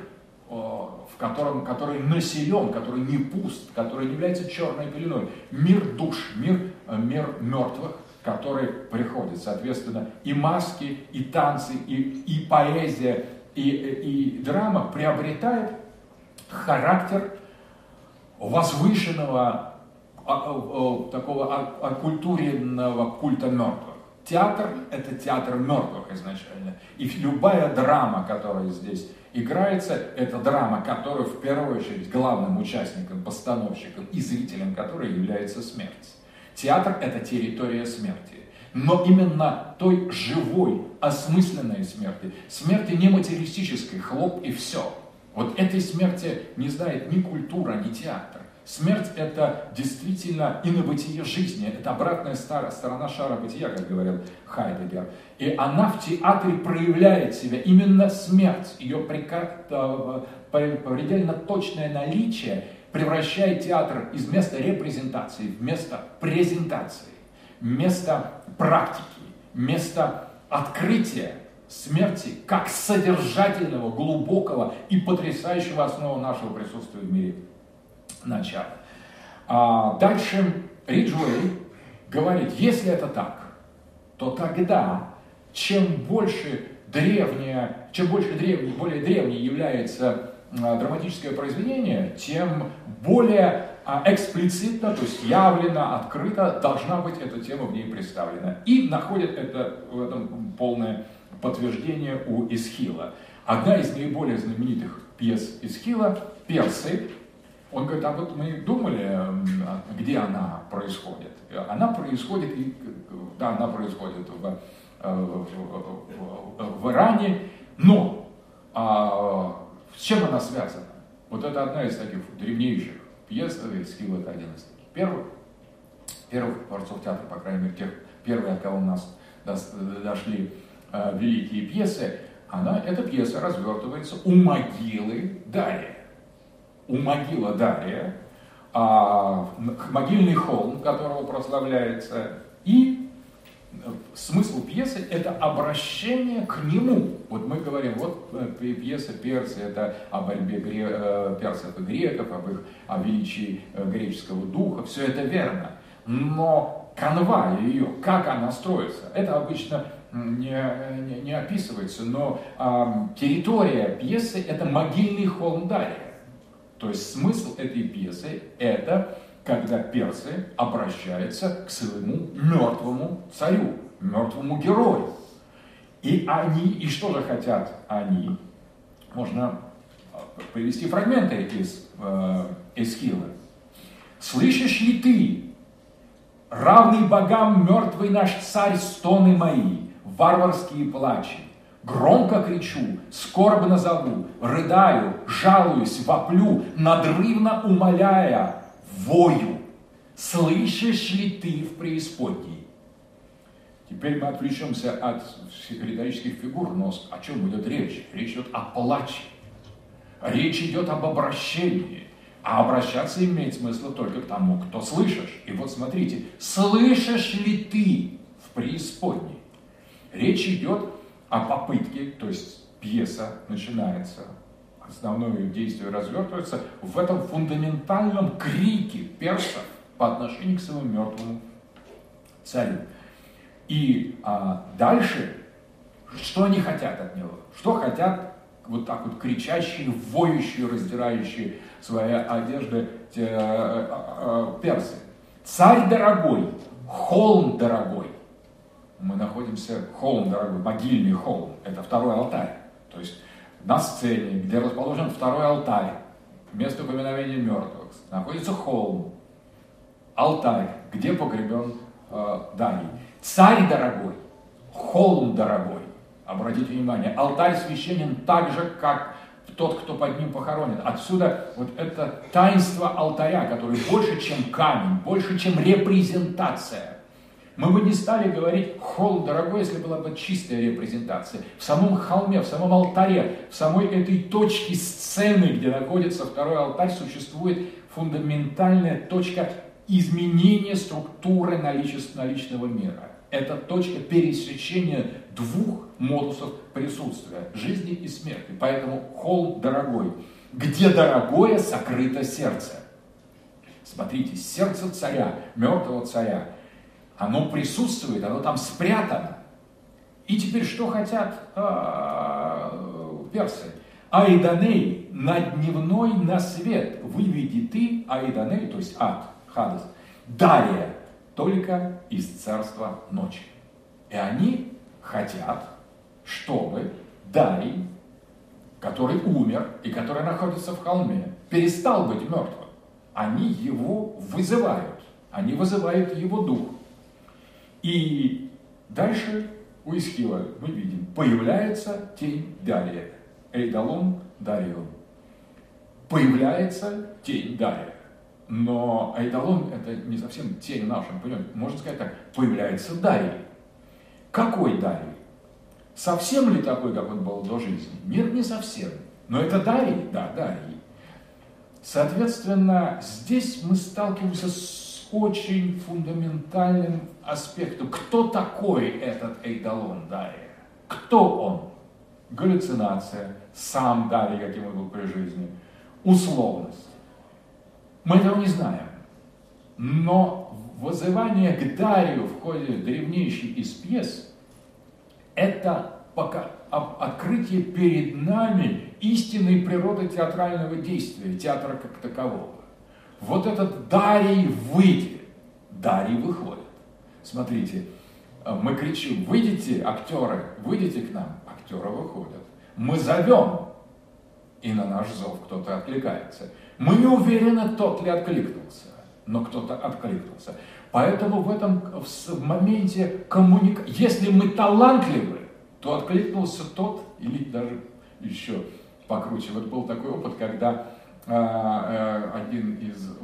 э, в котором, который населен, который не пуст, который не является черной пеленой. Мир душ, мир, э, мир мертвых, который приходит. Соответственно, и маски, и танцы, и, и поэзия, и, и драма приобретает характер возвышенного а, такого оккультуренного культа мертвых. Театр – это театр мертвых изначально. И любая драма, которая здесь играется, это драма, которая в первую очередь главным участником, постановщиком и зрителем которой является смерть. Театр – это территория смерти. Но именно той живой, осмысленной смерти, смерти не материалистической, хлоп и все. Вот этой смерти не знает ни культура, ни театр. Смерть – это действительно инобытие жизни, это обратная сторона шара бытия, как говорил Хайдегер. И она в театре проявляет себя, именно смерть, ее предельно точное наличие превращает театр из места репрезентации в место презентации, место практики, место открытия смерти как содержательного, глубокого и потрясающего основы нашего присутствия в мире начало. А дальше Риджуэй говорит, если это так, то тогда чем больше древнее, чем больше древний, более древнее является а, драматическое произведение, тем более а, эксплицитно, то есть явлено, открыто должна быть эта тема в ней представлена. И находит это, в этом полное подтверждение у Исхила. Одна из наиболее знаменитых пьес Исхила «Персы», он говорит, а вот мы думали, а где она происходит. Она происходит, да, она происходит в, э, в, в, в Иране, но а, с чем она связана? Вот это одна из таких древнейших пьес, Скилл это один из таких первых, первых творцов театра, по крайней мере, тех, первые, от кого у нас дошли э, великие пьесы, она, эта пьеса развертывается у могилы Дария у могила Дария, а, могильный холм, которого прославляется, и э, смысл пьесы – это обращение к нему. Вот мы говорим, вот э, пьеса Персы – это о борьбе гре... Э, персов и греков, об их о величии греческого духа, все это верно. Но канва ее, как она строится, это обычно не, не, не описывается, но а, территория пьесы – это могильный холм Дария. То есть смысл этой пьесы – это когда персы обращаются к своему мертвому царю, мертвому герою. И они, и что же хотят они? Можно а, привести фрагменты из э, Эсхила. «Слышишь ли ты, равный богам мертвый наш царь, стоны мои, варварские плачи? Громко кричу, скорбно зову, рыдаю, жалуюсь, воплю, надрывно умоляя, вою. Слышишь ли ты в преисподней? Теперь мы отвлечемся от риторических фигур, но о чем идет речь? Речь идет о плаче. Речь идет об обращении. А обращаться имеет смысл только к тому, кто слышишь. И вот смотрите, слышишь ли ты в преисподней? Речь идет о попытке, то есть пьеса начинается, основное действие развертывается в этом фундаментальном крике персов по отношению к своему мертвому царю. И а, дальше, что они хотят от него? Что хотят вот так вот кричащие, воющие, раздирающие свои одежды те, а, а, персы? Царь дорогой, холм дорогой, мы находимся, холм, дорогой, могильный холм, это второй алтарь. То есть на сцене, где расположен второй алтарь, место упоминовения мертвых, находится холм, алтарь, где погребен э, Дарий. Царь дорогой, холм дорогой. Обратите внимание, алтарь священен так же, как тот, кто под ним похоронен. Отсюда вот это таинство алтаря, который больше, чем камень, больше, чем репрезентация мы бы не стали говорить холм дорогой, если была бы чистая репрезентация. В самом холме, в самом алтаре, в самой этой точке сцены, где находится второй алтарь, существует фундаментальная точка изменения структуры наличного мира. Это точка пересечения двух модусов присутствия – жизни и смерти. Поэтому холм дорогой. Где дорогое сокрыто сердце. Смотрите, сердце царя, мертвого царя – оно присутствует, оно там спрятано. И теперь что хотят э, персы? Айданей, на дневной на свет выведи ты, Айданей, то есть ад, Хадас, Дария, только из царства ночи. И они хотят, чтобы Дарий, который умер и который находится в холме, перестал быть мертвым. Они его вызывают. Они вызывают его дух. И дальше у Исхила мы видим, появляется тень Дария. Эйдалон Дарион. Появляется тень Дария. Но Айдалон это не совсем тень в нашем понимании. Можно сказать так, появляется Дарий. Какой Дарий? Совсем ли такой, как он был до жизни? Нет, не совсем. Но это Дарий, да, Дарий. Соответственно, здесь мы сталкиваемся с очень фундаментальным аспектом. Кто такой этот Эйдалон Дария? Кто он? Галлюцинация, сам Дарий, каким он был при жизни, условность. Мы этого не знаем. Но вызывание к Дарию в ходе древнейшей из пьес – это пока открытие перед нами истинной природы театрального действия, театра как такового. Вот этот Дарий выйдет, Дарий выходит. Смотрите, мы кричим, выйдите, актеры, выйдите к нам, актеры выходят. Мы зовем, и на наш зов кто-то откликается. Мы не уверены, тот ли откликнулся, но кто-то откликнулся. Поэтому в этом в моменте коммуникации, если мы талантливы, то откликнулся тот, или даже еще покруче. Вот был такой опыт, когда один из,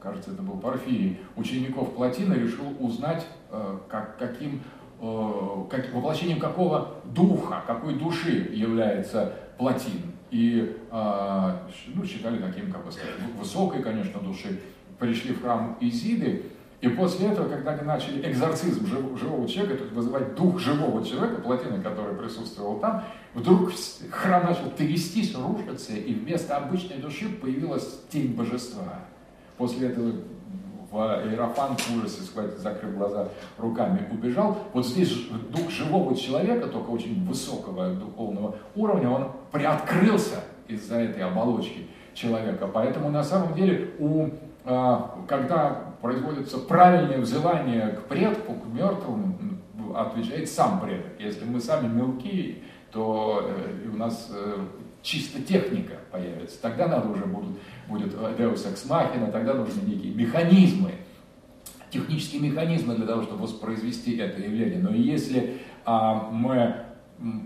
кажется, это был Порфирий, учеников Платина решил узнать, а, как, каким, как, воплощением какого духа, какой души является Платин. И ну, считали таким, как бы сказать, высокой, конечно, души, пришли в храм Изиды, и после этого, когда они начали экзорцизм живого человека, то есть вызывать дух живого человека, плотины, который присутствовал там, вдруг храм начал трястись, рушиться, и вместо обычной души появилась тень божества. После этого в Иерофан в ужасе, закрыв глаза руками, убежал. Вот здесь дух живого человека, только очень высокого духовного уровня, он приоткрылся из-за этой оболочки человека. Поэтому на самом деле, у, а, когда производится правильное взывание к предку, к мертвому, отвечает сам предок. Если мы сами мелкие, то э, у нас э, чисто техника появится. Тогда надо уже будут, будет Deus Ex Machina, тогда нужны некие механизмы, технические механизмы для того, чтобы воспроизвести это явление. Но если а, мы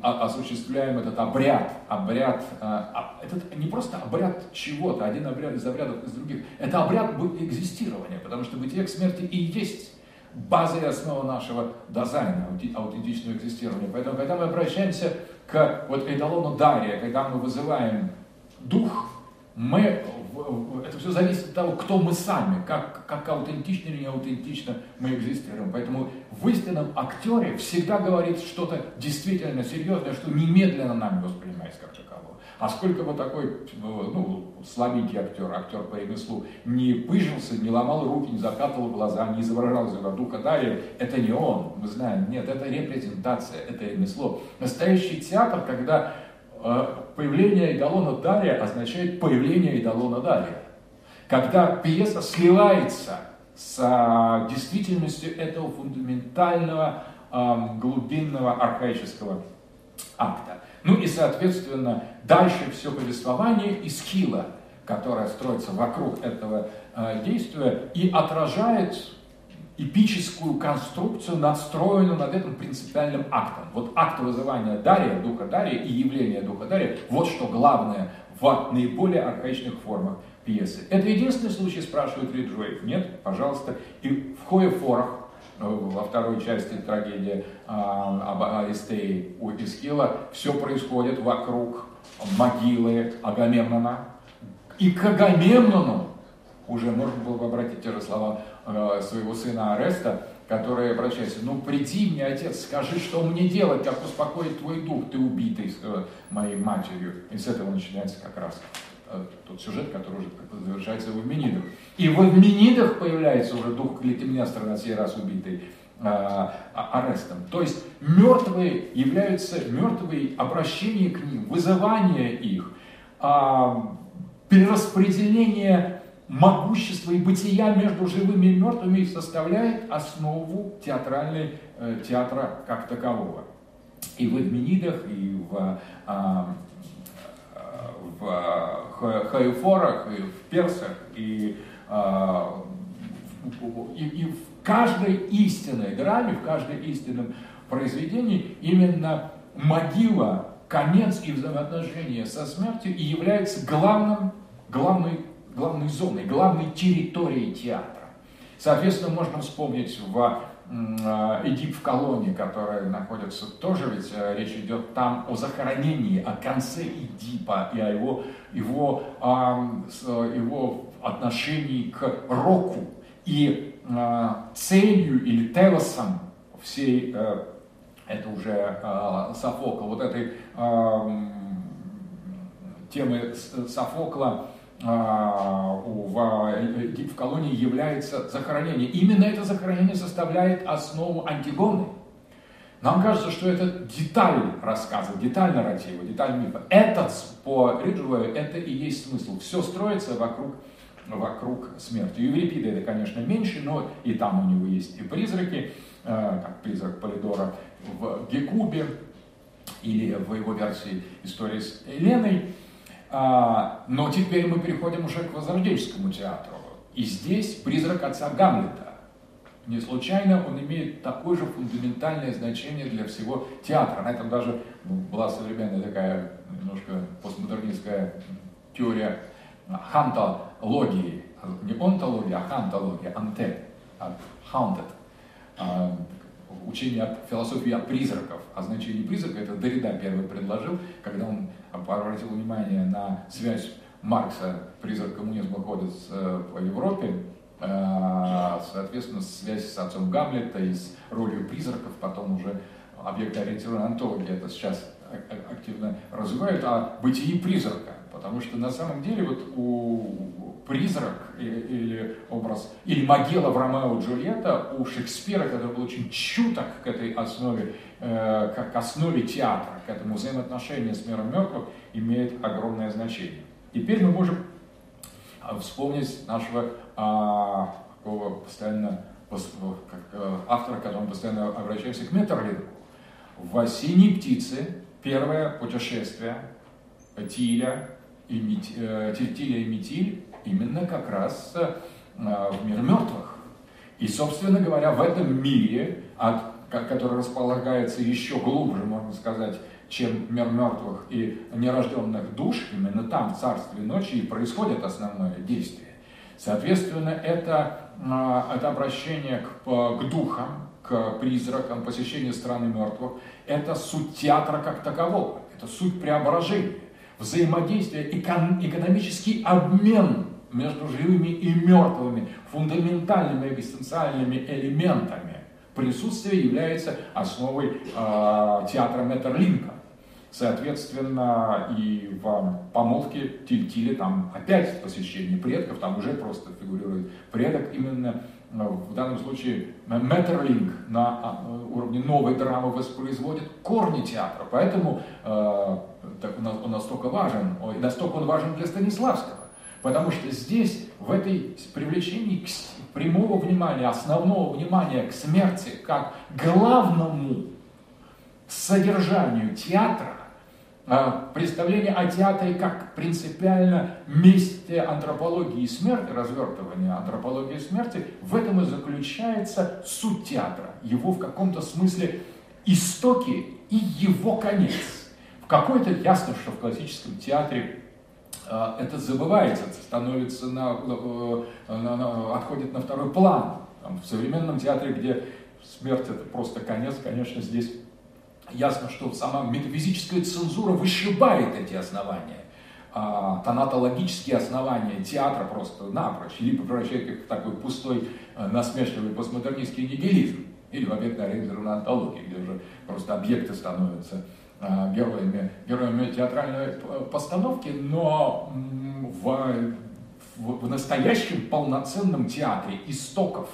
осуществляем этот обряд, обряд, а, а, этот не просто обряд чего-то, один обряд из обрядов из других, это обряд экзистирования, потому что бытие к смерти и есть база и основа нашего дизайна, аутентичного экзистирования. Поэтому, когда мы обращаемся к вот эталону Дария, когда мы вызываем дух, мы, это все зависит от того, кто мы сами, как, как аутентично или не аутентично мы экзистируем. Поэтому в истинном актере всегда говорит что-то действительно серьезное, что немедленно нами воспринимается как таково. А сколько бы такой ну, слабенький актер, актер по ремеслу, не пыжился, не ломал руки, не закатывал глаза, не изображал за духа Дария, это не он, мы знаем, нет, это репрезентация, это ремесло. Настоящий театр, когда появление идолона Дария означает появление идолона Дария. Когда пьеса сливается с а, действительностью этого фундаментального, глубинного, архаического акта. Ну и, соответственно, дальше все повествование из Кила, которое строится вокруг этого действия и отражает эпическую конструкцию, надстроенную над этим принципиальным актом. Вот акт вызывания Дария, духа Дария и явления духа Дария, вот что главное в наиболее архаичных формах пьесы. Это единственный случай, спрашивает Риджуэйв. Нет, пожалуйста. И в Хоефорах, э, во второй части трагедии а, об Аристее у Эскила, все происходит вокруг могилы Агамемнона. И к Агамемнону уже можно было бы обратить те же слова своего сына Ареста, который обращается, ну приди мне, отец, скажи, что мне делать, как успокоить твой дух, ты убитый э, моей матерью. И с этого начинается как раз э, тот сюжет, который уже завершается в Эвменидах. И в Эвменидах появляется уже дух Клетимнестра на сей раз убитый арестом. То есть мертвые являются мертвые, обращение к ним, вызывание их, перераспределение могущества и бытия между живыми и мертвыми составляет основу театральной, э, театра как такового. И в Эдменидах, и в, а, в Хаефорах, и в Персах, и, а, и, и в каждой истинной драме, в каждой истинном произведении именно могила, конец и взаимоотношения со смертью и является главным, главной главной зоной, главной территорией театра. Соответственно, можно вспомнить в а, Эдип в колонии, которая находится тоже, ведь э, речь идет там о захоронении, о конце Эдипа и о его, его, его отношении к року. И целью или телосом всей, э, это уже Софокл, вот этой темы Софокла, в, в колонии является захоронение. Именно это захоронение составляет основу Антигоны. Нам кажется, что это деталь рассказа, деталь нарратива, деталь мифа. Этот, по Риджуэлю, это и есть смысл. Все строится вокруг, вокруг смерти. У Еврипида это, конечно, меньше, но и там у него есть и призраки, э, как призрак Полидора в Гекубе, или в его версии истории с Еленой. А, но теперь мы переходим уже к возрожденческому театру. И здесь призрак отца Гамлета. Не случайно он имеет такое же фундаментальное значение для всего театра. На этом даже была современная такая немножко постмодернистская теория хантологии. Не онтология, а хантология, анте, haunted. А, учение от философии от призраков. А значение призрака это Дорида первый предложил, когда он обратил внимание на связь Маркса, призрак коммунизма ходит э, по Европе, э, соответственно, связь с отцом Гамлета и с ролью призраков, потом уже объектоориентированная антология это сейчас активно развивают, а бытие призрака. Потому что на самом деле вот у призрак или образ, или могила в Ромео и Джульетта у Шекспира, который был очень чуток к этой основе, э, к основе театра, к этому взаимоотношению с миром мертвых, имеет огромное значение. Теперь мы можем а, вспомнить нашего а, такого постоянно как, э, автора, к которому постоянно обращаемся, к Метерлинку. В «Осенней птице» первое путешествие Тиля и, э, Тиля и Метиль именно как раз э, в мир мертвых. И, собственно говоря, в этом мире, от, который располагается еще глубже, можно сказать, чем мир мертвых и нерожденных душ, именно там, в царстве ночи, и происходит основное действие. Соответственно, это, э, это обращение к, к духам, к призракам, посещение страны мертвых, это суть театра как такового, это суть преображения, взаимодействие, экон, экономический обмен между живыми и мертвыми, фундаментальными экзистенциальными элементами. Присутствие является основой э, театра Меттерлинка. Соответственно, и в помолвке Тильтили там опять посещение предков, там уже просто фигурирует предок именно э, в данном случае Меттерлинг на а, уровне новой драмы воспроизводит корни театра, поэтому э, так он настолько важен, настолько он важен для Станиславского. Потому что здесь, в этой привлечении к прямого внимания, основного внимания к смерти, как главному содержанию театра, а, представление о театре как принципиально месте антропологии смерти, развертывания антропологии смерти, в этом и заключается суть театра, его в каком-то смысле истоки и его конец. В какой-то ясно, что в классическом театре это забывается, становится на, э, на, на, отходит на второй план. Там, в современном театре, где смерть это просто конец, конечно, здесь ясно, что сама метафизическая цензура вышибает эти основания. А, тонатологические основания театра просто напрочь, или превращает их в такой пустой, э, насмешливый постмодернистский нигилизм, или в объектно-ориентированную антологию, где уже просто объекты становятся героями, героями театральной постановки, но в, в, в настоящем полноценном театре истоков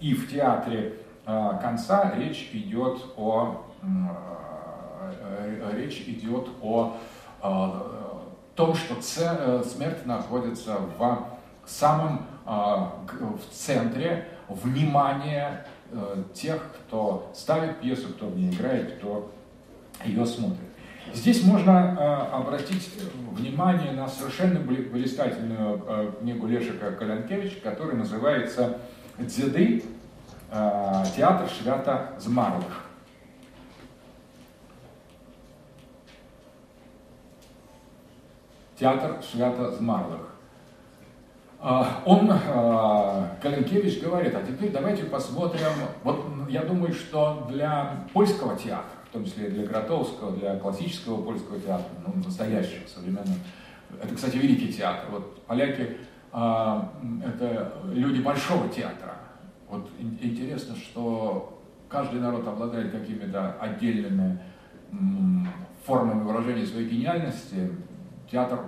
и в театре конца речь идет о речь идет о том, что смерть находится в самом в центре внимания тех, кто ставит пьесу, кто в ней играет, кто ее смотрит. Здесь можно э, обратить внимание на совершенно блистательную э, книгу Лешика Калянкевича, которая называется «Дзеды. Э, театр Швята Змарлых». Театр Швята Змарлых. Он, Калинкевич говорит, а теперь давайте посмотрим, вот я думаю, что для польского театра, том числе для Гротовского, для классического польского театра, ну, настоящего, современного. Это, кстати, великий театр. Вот поляки а, это люди большого театра. Вот интересно, что каждый народ обладает какими-то отдельными формами выражения своей гениальности. Театр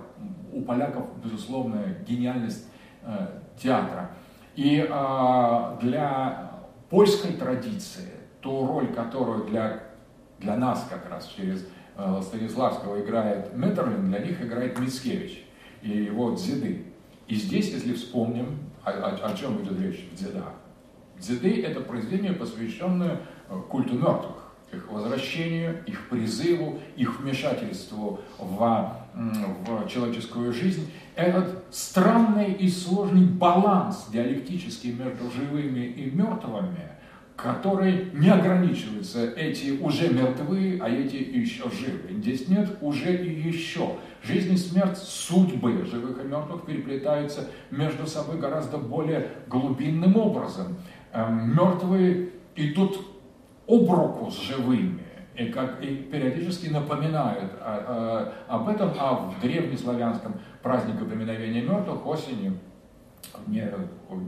у поляков, безусловно, гениальность э, театра. И э, для польской традиции ту роль, которую для для нас как раз через э, Станиславского играет Метерлин, для них играет Мицкевич и его дзиды. И здесь, если вспомним, о, о, о чем идет речь в дзидах. Дзиды – это произведение, посвященное э, культу мертвых, их возвращению, их призыву, их вмешательству в, в человеческую жизнь. Этот странный и сложный баланс диалектический между живыми и мертвыми – который не ограничивается эти уже мертвые, а эти еще живы. Здесь нет уже и еще. Жизнь и смерть, судьбы живых и мертвых переплетаются между собой гораздо более глубинным образом. Эм, мертвые идут об руку с живыми, и, как, и периодически напоминают о, о, об этом, а в древнеславянском празднике поминовения мертвых осенью, не,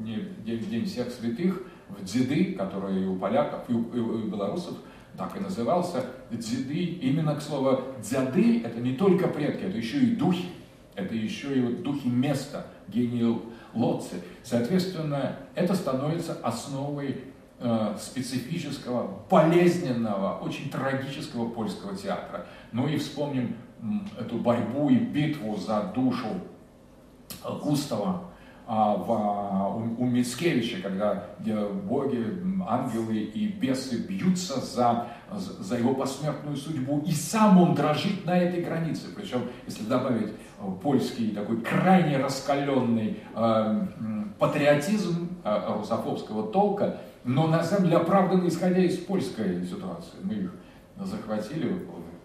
не, день, день всех святых, в дзиды, который у поляков и у, и у белорусов так и назывался, дзиды, именно к слову дзяды, это не только предки, это еще и духи, это еще и вот духи места, гении лодцы. Соответственно, это становится основой э, специфического, болезненного, очень трагического польского театра. Ну и вспомним эту борьбу и битву за душу Густава в, а, у, у Мицкевича, когда боги, ангелы и бесы бьются за, за его посмертную судьбу, и сам он дрожит на этой границе. Причем, если добавить э, польский такой крайне раскаленный э, патриотизм э, русофобского толка, но на самом деле оправданно исходя из польской ситуации. Мы их захватили,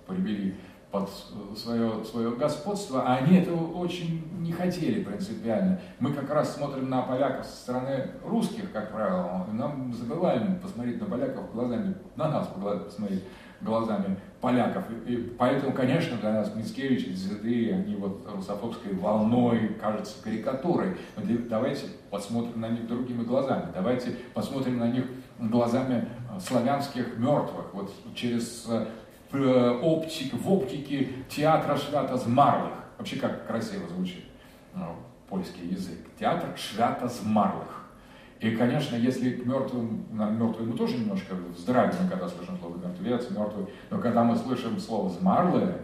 привели под свое, свое господство, а они этого очень не хотели принципиально. Мы как раз смотрим на поляков со стороны русских, как правило, и нам забываем посмотреть на поляков глазами, на нас посмотреть глазами поляков. И поэтому, конечно, для нас Мицкевич и Дзиды, они вот русофобской волной кажутся карикатурой. Но давайте посмотрим на них другими глазами. Давайте посмотрим на них глазами славянских мертвых, вот через Э, оптик, в оптике театра Швята Змарлых. Вообще как красиво звучит ну, польский язык. Театр Швята Змарлых. И, конечно, если к мертвым, мертвым мы тоже немножко вздрагиваем, когда слышим слово мертвец, мертвый, но когда мы слышим слово «змарлые»,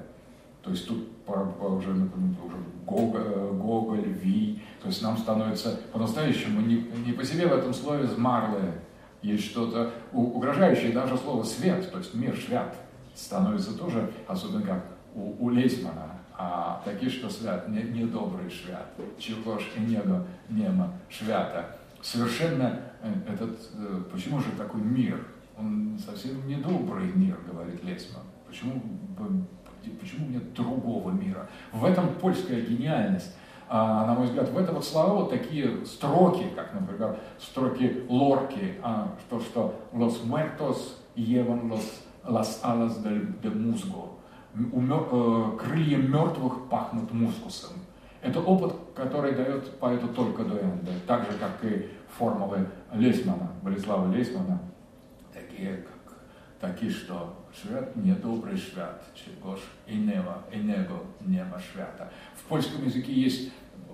то есть тут уже, например, уже Гоголь, Гоголь, Ви, то есть нам становится по-настоящему не, не по себе в этом слове «змарлые», есть что-то угрожающее, даже слово «свет», то есть мир, свят становится тоже, особенно как у, у Лейсмана, а такие, что свят, не, недобрый швят, чего ж и него нема швята. Совершенно э, этот, э, почему же такой мир? Он совсем недобрый мир, говорит Лейсман. Почему, почему нет другого мира? В этом польская гениальность. А, на мой взгляд, в это вот слова вот такие строки, как, например, строки Лорки, а, то, что «los muertos llevan los las alas del, del musgo. У, э, крылья мертвых пахнут мускусом. Это опыт, который дает поэту только Дуэнде, так же, как и формулы Лесмана, Болеслава Лесмана, такие, как, такие, что швят недобрый швят, чегош и нева, и него нема швята. В польском языке есть,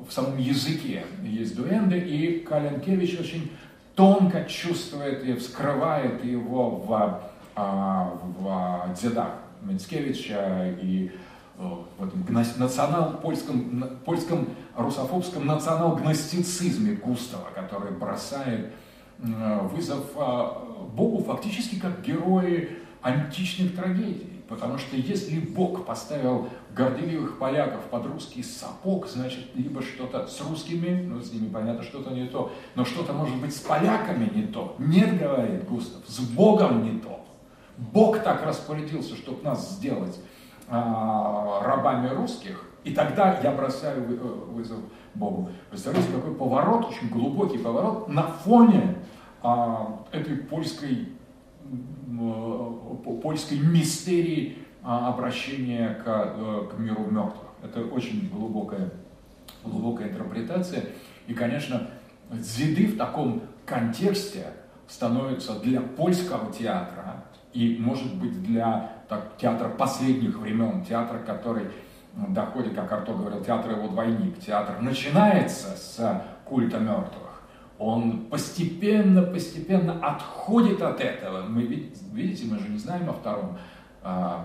в самом языке есть дуэнды, и Каленкевич очень тонко чувствует и вскрывает его в, в дедах Мицкевича и э, в этом национал польском, польском русофобском национал-гностицизме Густава, который бросает вызов а, Богу фактически как герои античных трагедий. Потому что если Бог поставил горделивых поляков под русский сапог, значит, либо что-то с русскими, ну, с ними понятно, что-то не то, но что-то может быть с поляками не то. Нет, говорит Густав, с Богом не то. Бог так распорядился, чтобы нас сделать а, рабами русских, и тогда я бросаю э, вызов Богу. Представляете, какой поворот, очень глубокий поворот на фоне а, этой польской польской мистерии а, обращения к, э, к миру мертвых. Это очень глубокая, глубокая интерпретация. И, конечно, Дзиды в таком контексте становится для польского театра и, может быть, для так, театра последних времен, театра, который доходит, как Арто говорил, театр его двойник. Театр начинается с культа мертвых он постепенно, постепенно отходит от этого. Мы, видите, мы же не знаем о втором э,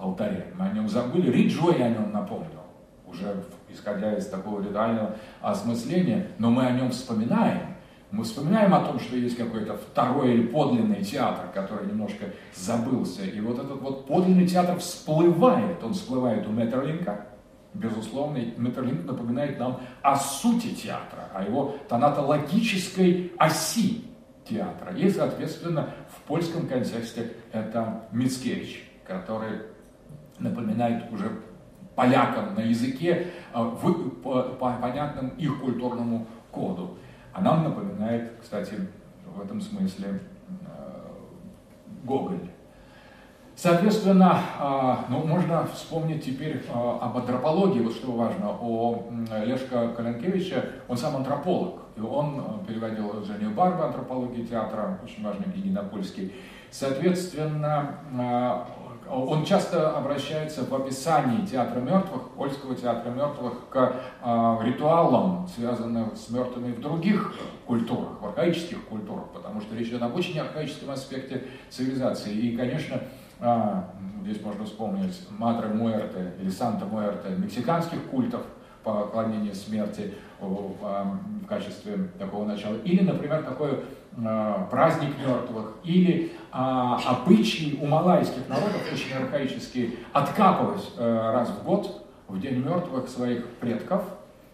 алтаре. Мы о нем забыли. Риджой о нем напомнил, уже исходя из такого ритуального осмысления, но мы о нем вспоминаем. Мы вспоминаем о том, что есть какой-то второй или подлинный театр, который немножко забылся. И вот этот вот подлинный театр всплывает. Он всплывает у Метерлинка, безусловно, Метерлинк напоминает нам о сути театра, о его тонатологической оси театра. И, соответственно, в польском контексте это Мицкевич, который напоминает уже полякам на языке, э, в, по, по понятному их культурному коду. А нам напоминает, кстати, в этом смысле э, Гоголь. Соответственно, а, ну, можно вспомнить теперь а, об антропологии, вот что важно, о Лешко Калянкевича, он сам антрополог, и он а, переводил Женю Барба, антропологии театра, очень важный книги на польский. Соответственно, он часто обращается в описании театра мертвых, польского театра мертвых, к ритуалам, связанным с мертвыми в других культурах, в архаических культурах, потому что речь идет об очень архаическом аспекте цивилизации. И, конечно, а, здесь можно вспомнить Мадре Муэрте или Санта Муэрте, мексиканских культов поклонения смерти в качестве такого начала. Или, например, такой а, праздник мертвых, или а, обычаи у малайских народов, очень архаические, откапывать э, раз в год, в День мертвых своих предков,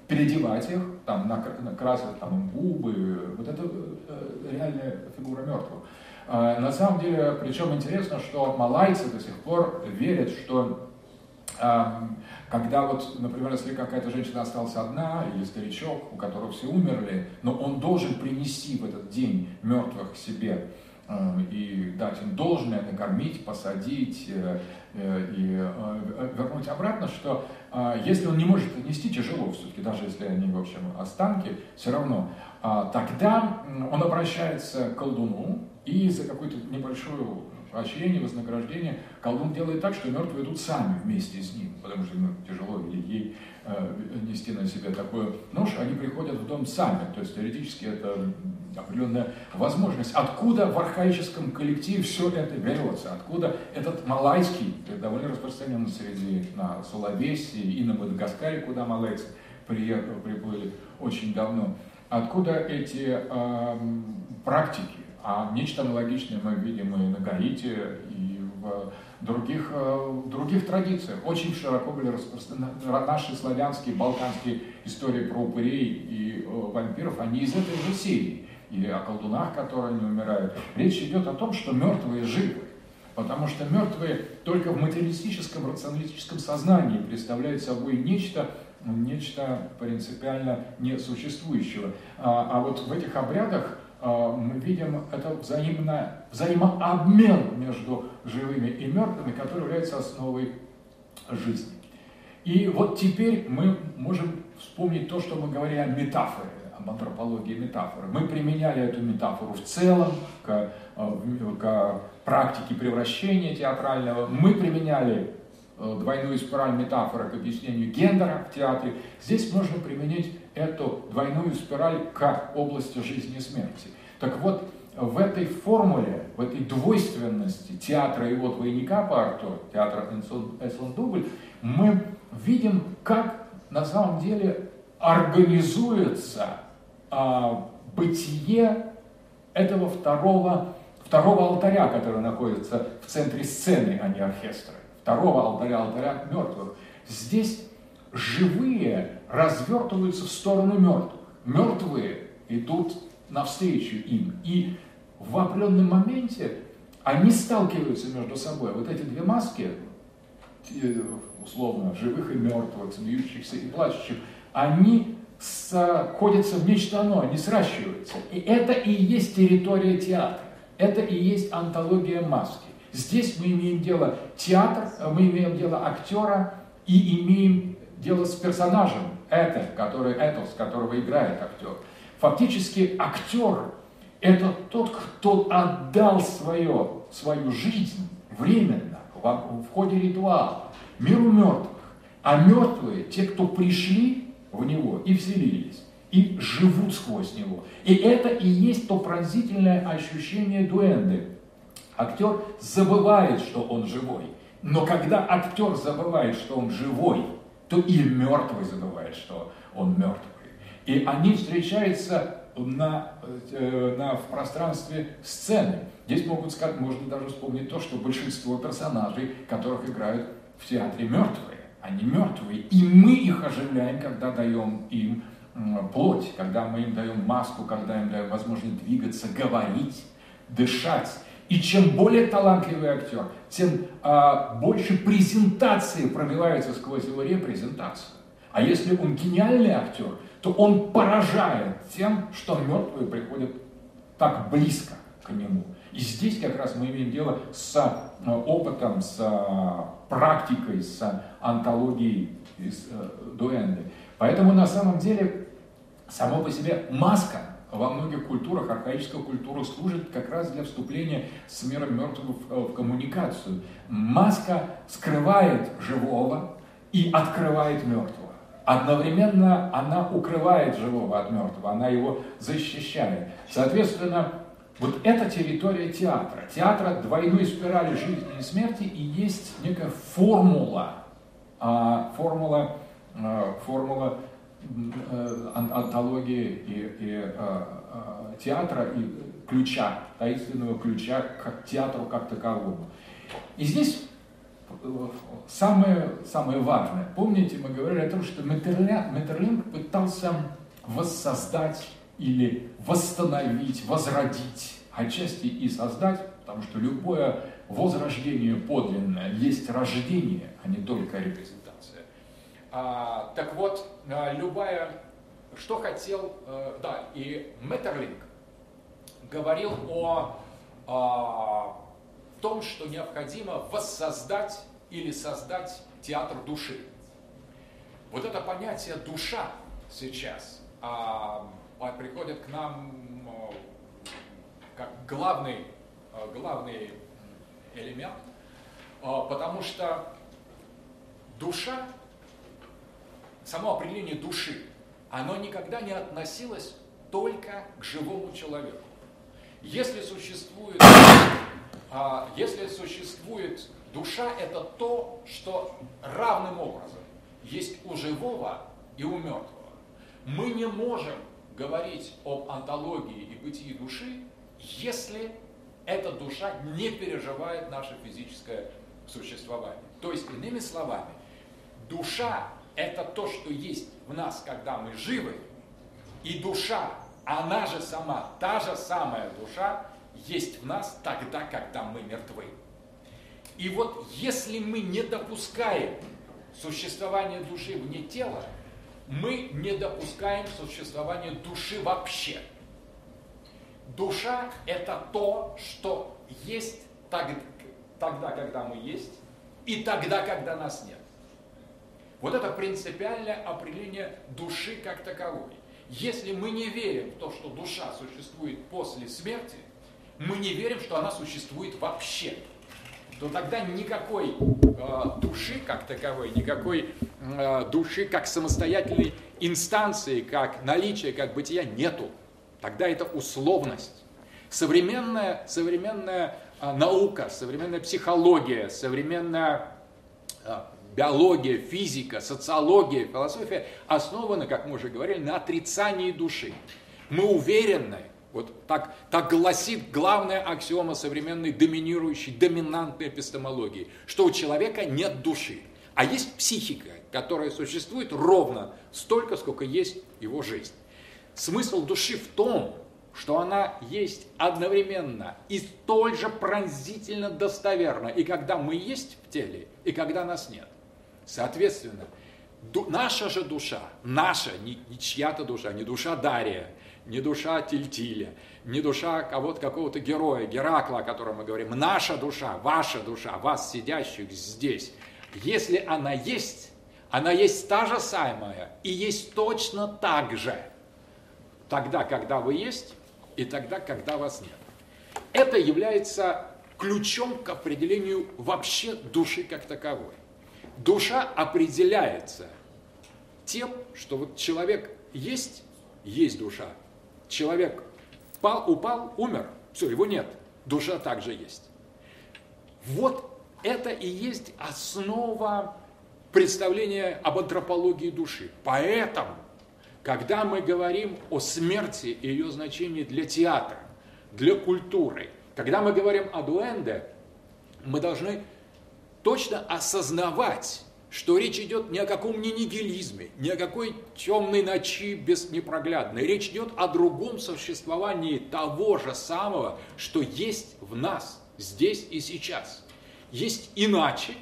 переодевать их, там, накрасить там, губы, вот это э, реальная фигура мертвых. А, на самом деле, причем интересно, что малайцы до сих пор верят, что когда вот, например, если какая-то женщина осталась одна, или старичок, у которого все умерли, но он должен принести в этот день мертвых к себе и дать им должное, накормить, посадить э, э, и э, вернуть обратно, что если он не может нести тяжело все-таки, даже если они, в общем, останки, все равно, а, тогда он обращается к колдуну, и за какое-то небольшое поощрение, вознаграждение колдун делает так, что мертвые идут сами вместе с ним, потому что ему тяжело или ей э, нести на себе такой нож, они приходят в дом сами. То есть теоретически это определенная возможность. Откуда в архаическом коллективе все это берется? Откуда этот малайский, довольно распространен среди на Сулавесе и на Мадагаскаре, куда малайцы приехали, приплыли очень давно. Откуда эти э, практики? А нечто аналогичное мы видим и на Гаити, и в других, в других традициях. Очень широко были распространены наши славянские, балканские истории про упырей и вампиров, они из этой же серии. И о колдунах, которые не умирают. Речь идет о том, что мертвые живы. Потому что мертвые только в материалистическом, рационалистическом сознании представляют собой нечто, нечто принципиально несуществующего. А, а вот в этих обрядах мы видим это взаимно, взаимообмен между живыми и мертвыми, который является основой жизни. И вот теперь мы можем вспомнить то, что мы говорили о метафоре, об антропологии метафоры. Мы применяли эту метафору в целом к, а, к практике превращения театрального. Мы применяли Э, двойную спираль метафоры к объяснению гендера в театре, здесь можно применить эту двойную спираль к области жизни и смерти. Так вот, в этой формуле, в этой двойственности театра и вот двойника по арту, театра Эслон Дубль, мы видим, как на самом деле организуется а, бытие этого второго, второго алтаря, который находится в центре сцены, а не оркестра. Второго алтаря, алтаря мертвых. Здесь живые развертываются в сторону мертвых. Мертвые идут навстречу им. И в определенном моменте они сталкиваются между собой. Вот эти две маски, условно, живых и мертвых, смеющихся и плачущих, они сходятся в нечто одно, они сращиваются. И это и есть территория театра. Это и есть антология маски. Здесь мы имеем дело театр, мы имеем дело актера и имеем дело с персонажем, это, который, этос, которого играет актер. Фактически актер – это тот, кто отдал свое, свою жизнь временно в, в ходе ритуала миру мертвых. А мертвые – те, кто пришли в него и вселились, и живут сквозь него. И это и есть то пронзительное ощущение дуэнды. Актер забывает, что он живой. Но когда актер забывает, что он живой, то и мертвый забывает, что он мертвый. И они встречаются на, э, на, в пространстве сцены. Здесь могут сказать, можно даже вспомнить то, что большинство персонажей, которых играют в театре мертвые, они мертвые. И мы их оживляем, когда даем им плоть, когда мы им даем маску, когда им даем возможность двигаться, говорить, дышать. И чем более талантливый актер, тем а, больше презентации пробивается сквозь его репрезентацию. А если он гениальный актер, то он поражает тем, что мертвые приходят так близко к нему. И здесь как раз мы имеем дело с э, опытом, с э, практикой, с антологией из э, дуэнды. Поэтому на самом деле само по себе маска во многих культурах, архаическая культура служит как раз для вступления с миром мертвых в коммуникацию. Маска скрывает живого и открывает мертвого. Одновременно она укрывает живого от мертвого, она его защищает. Соответственно, вот эта территория театра, театра двойной спирали жизни и смерти, и есть некая формула, а, формула, а, формула э, антологии и, и а, театра, и ключа, таинственного ключа к театру как таковому. И здесь самое, самое важное. Помните, мы говорили о том, что Метерлинг пытался воссоздать или восстановить, возродить, отчасти и создать, потому что любое возрождение подлинное есть рождение, а не только репрезентация. А, так вот, а, любая, что хотел, а, да, и Метерлинг говорил о, о том, что необходимо воссоздать или создать театр души. Вот это понятие душа сейчас а, приходит к нам а, как главный, а, главный элемент, а, потому что душа, само определение души, оно никогда не относилось только к живому человеку. Если существует а, если существует душа, это то, что равным образом есть у живого и у мертвого. Мы не можем говорить об антологии и бытии души, если эта душа не переживает наше физическое существование. То есть, иными словами, душа – это то, что есть в нас, когда мы живы, и душа, она же сама, та же самая душа, есть в нас тогда, когда мы мертвы. И вот если мы не допускаем существования души вне тела, мы не допускаем существования души вообще. Душа – это то, что есть тогда, когда мы есть, и тогда, когда нас нет. Вот это принципиальное определение души как таковой. Если мы не верим в то, что душа существует после смерти – мы не верим, что она существует вообще, то тогда никакой э, души как таковой, никакой э, души как самостоятельной инстанции, как наличия, как бытия нету. Тогда это условность. Современная, современная а, наука, современная психология, современная а, биология, физика, социология, философия основаны, как мы уже говорили, на отрицании души. Мы уверены, вот так, так гласит главная аксиома современной доминирующей, доминантной эпистемологии, что у человека нет души, а есть психика, которая существует ровно столько, сколько есть его жизнь. Смысл души в том, что она есть одновременно и столь же пронзительно достоверна, и когда мы есть в теле, и когда нас нет. Соответственно, наша же душа, наша, не, не чья-то душа, не душа Дария, не душа Тильтиля, не душа кого-то, какого-то героя, Геракла, о котором мы говорим, наша душа, ваша душа, вас, сидящих здесь, если она есть, она есть та же самая и есть точно так же, тогда, когда вы есть, и тогда, когда вас нет. Это является ключом к определению вообще души как таковой. Душа определяется тем, что вот человек есть, есть душа. Человек пал, упал, умер, все, его нет. Душа также есть. Вот это и есть основа представления об антропологии души. Поэтому, когда мы говорим о смерти и ее значении для театра, для культуры, когда мы говорим о дуэнде, мы должны точно осознавать, что речь идет не о каком ни нигилизме, ни о какой темной ночи без непроглядной. Речь идет о другом существовании того же самого, что есть в нас, здесь и сейчас. Есть иначе,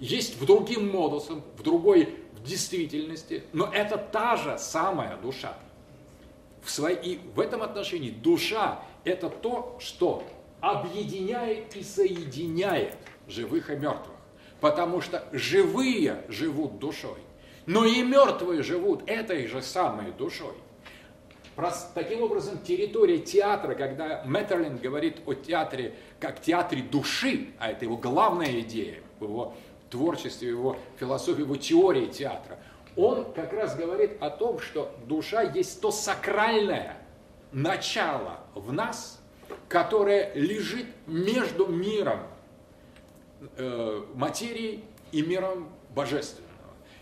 есть в другим модусом, в другой в действительности, но это та же самая душа. В, своей, в этом отношении душа – это то, что объединяет и соединяет живых и мертвых. Потому что живые живут душой, но и мертвые живут этой же самой душой. Таким образом, территория театра, когда Меттерлин говорит о театре как театре души, а это его главная идея в его творчестве, в его философии, в его теории театра, он как раз говорит о том, что душа есть то сакральное начало в нас, которое лежит между миром э, материи и миром божественного.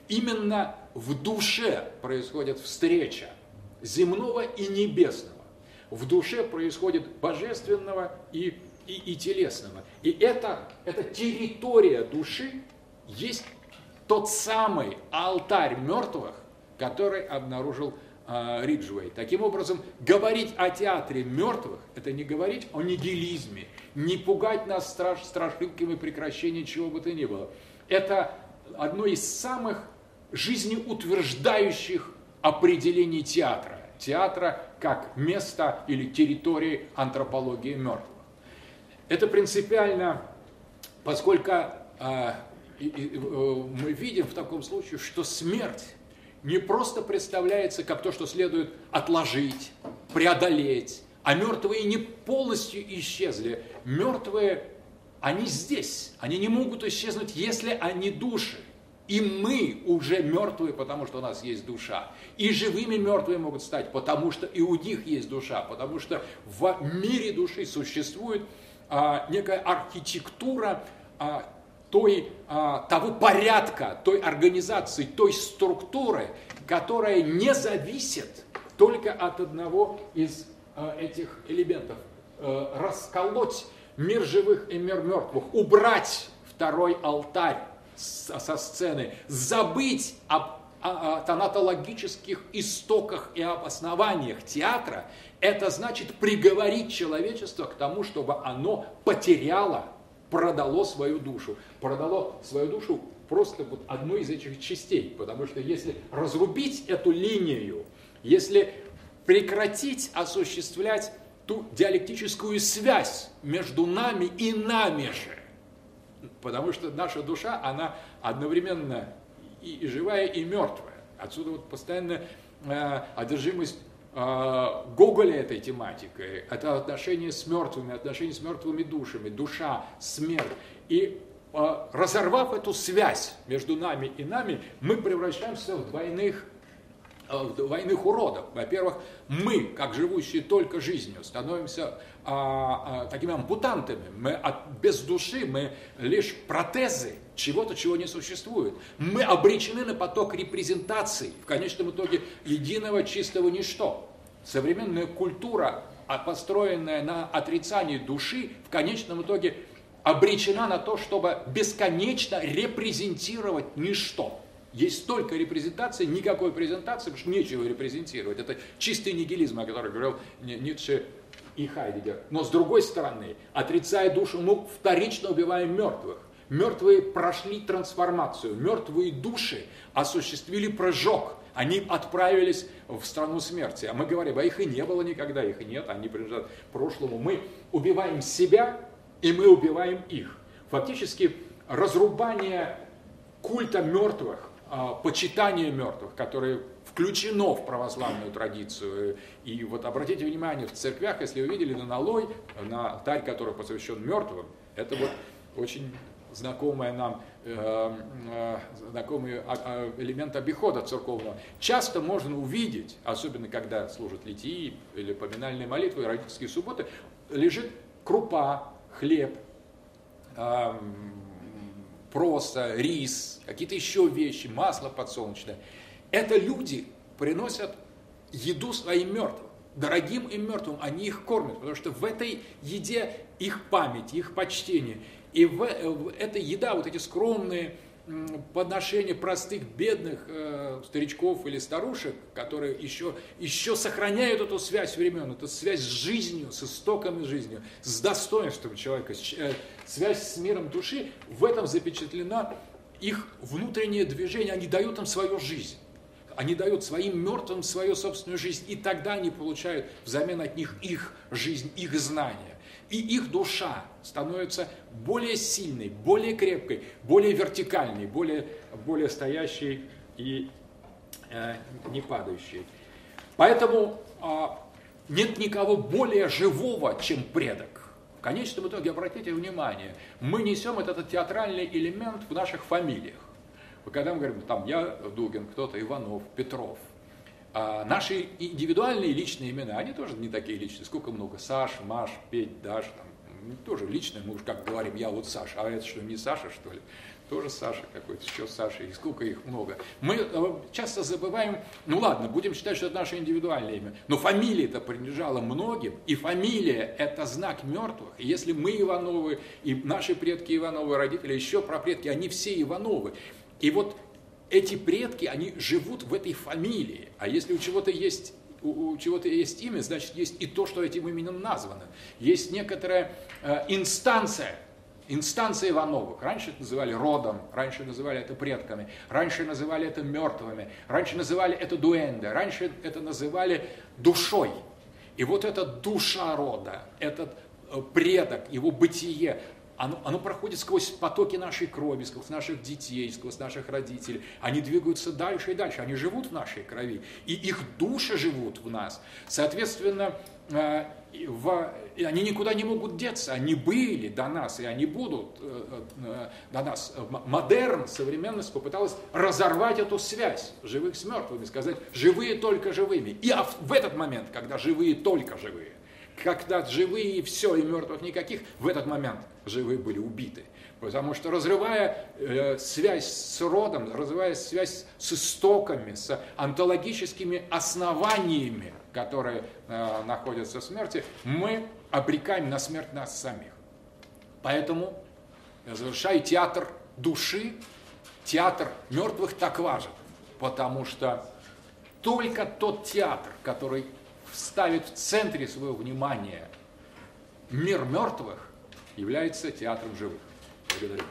Именно в душе происходит встреча земного и небесного. В душе происходит божественного и, и, и телесного. И это, эта территория души есть тот самый алтарь мертвых, который обнаружил э, Риджвей. Таким образом, говорить о театре мертвых – это не говорить о нигилизме, не пугать нас страш, страшилками прекращения чего бы то ни было. Это одно из самых жизнеутверждающих определений театра. Театра как место или территории антропологии мертвых. Это принципиально, поскольку э, и, и, э, мы видим в таком случае, что смерть не просто представляется как то, что следует отложить, преодолеть, а мертвые не полностью исчезли. Мертвые, они здесь, они не могут исчезнуть, если они души. И мы уже мертвые, потому что у нас есть душа. И живыми мертвые могут стать, потому что и у них есть душа, потому что в мире души существует а, некая архитектура а, той, а, того порядка, той организации, той структуры, которая не зависит только от одного из этих элементов. А, расколоть мир живых и мир мертвых, убрать второй алтарь со сцены, забыть об тонатологических истоках и об основаниях театра, это значит приговорить человечество к тому, чтобы оно потеряло продало свою душу. Продало свою душу просто вот одной из этих частей. Потому что если разрубить эту линию, если прекратить осуществлять ту диалектическую связь между нами и нами же, потому что наша душа, она одновременно и живая, и мертвая. Отсюда вот постоянно э, одержимость а, Гоголя этой тематикой, это отношение с мертвыми, отношение с мертвыми душами, душа, смерть. И а, разорвав эту связь между нами и нами, мы превращаемся в двойных Э, двойных уродов. Во-первых, мы, как живущие только жизнью, становимся а, а, такими ампутантами. Мы от, без души, мы лишь протезы чего-то, чего не существует. Мы обречены на поток репрезентаций, в конечном итоге единого чистого ничто. Современная культура, а, построенная на отрицании души, в конечном итоге обречена на то, чтобы бесконечно репрезентировать ничто. Есть столько репрезентаций, никакой презентации, потому что нечего репрезентировать. Это чистый нигилизм, о котором говорил Ницше и Хайдегер. Но с другой стороны, отрицая душу, мы вторично убиваем мертвых. Мертвые прошли трансформацию, мертвые души осуществили прыжок, они отправились в страну смерти. А мы говорим, а их и не было никогда, их нет, они принадлежат прошлому. Мы убиваем себя, и мы убиваем их. Фактически разрубание культа мертвых почитание мертвых, которое включено в православную традицию. И вот обратите внимание, в церквях, если вы видели на налой, на алтарь, который посвящен мертвым, это вот очень знакомая нам э, э, знакомый а, а, элемент обихода церковного. Часто можно увидеть, особенно когда служат литии или поминальные молитвы, родительские субботы, лежит крупа, хлеб, проса, рис, какие-то еще вещи, масло подсолнечное. Это люди приносят еду своим мертвым, дорогим им мертвым, они их кормят, потому что в этой еде их память, их почтение. И в, в эта еда, вот эти скромные, подношение простых, бедных э, старичков или старушек, которые еще, еще сохраняют эту связь времен, эту связь с жизнью, с истоками жизни, с достоинством человека, с, э, связь с миром души, в этом запечатлена их внутреннее движение, они дают им свою жизнь. Они дают своим мертвым свою собственную жизнь, и тогда они получают взамен от них их жизнь, их знания. И их душа становится более сильной, более крепкой, более вертикальной, более, более стоящей и э, не падающей. Поэтому э, нет никого более живого, чем предок. В конечном итоге, обратите внимание, мы несем этот театральный элемент в наших фамилиях. Когда мы говорим, там, я Дугин, кто-то Иванов, Петров, а наши индивидуальные личные имена, они тоже не такие личные. Сколько много? Саш, Маш, Петь, Даш, там, тоже личное, мы уж как говорим, я вот Саша, а это что, не Саша, что ли? Тоже Саша какой-то, еще Саша, и сколько их много. Мы э, часто забываем, ну ладно, будем считать, что это наше индивидуальное имя, но фамилия это принадлежала многим, и фамилия это знак мертвых. И если мы Ивановы, и наши предки Ивановы, родители, еще про предки, они все Ивановы. И вот эти предки, они живут в этой фамилии. А если у чего-то есть у, чего-то есть имя, значит, есть и то, что этим именем названо. Есть некоторая э, инстанция, инстанция Ивановых. Раньше это называли родом, раньше называли это предками, раньше называли это мертвыми, раньше называли это дуэнде, раньше это называли душой. И вот эта душа рода, этот э, предок, его бытие, оно, оно проходит сквозь потоки нашей крови, сквозь наших детей, сквозь наших родителей. Они двигаются дальше и дальше, они живут в нашей крови, и их души живут в нас. Соответственно, э, в, они никуда не могут деться, они были до нас, и они будут э, э, до нас. Модерн, современность попыталась разорвать эту связь живых с мертвыми, сказать, живые только живыми. И в этот момент, когда живые только живые, когда живые все, и мертвых никаких, в этот момент живые были убиты. Потому что разрывая э, связь с родом, разрывая связь с истоками, с онтологическими основаниями, которые э, находятся в смерти, мы обрекаем на смерть нас самих. Поэтому, завершая театр души, театр мертвых так важен, потому что только тот театр, который ставит в центре своего внимания мир мертвых, является театром живых. Благодарю.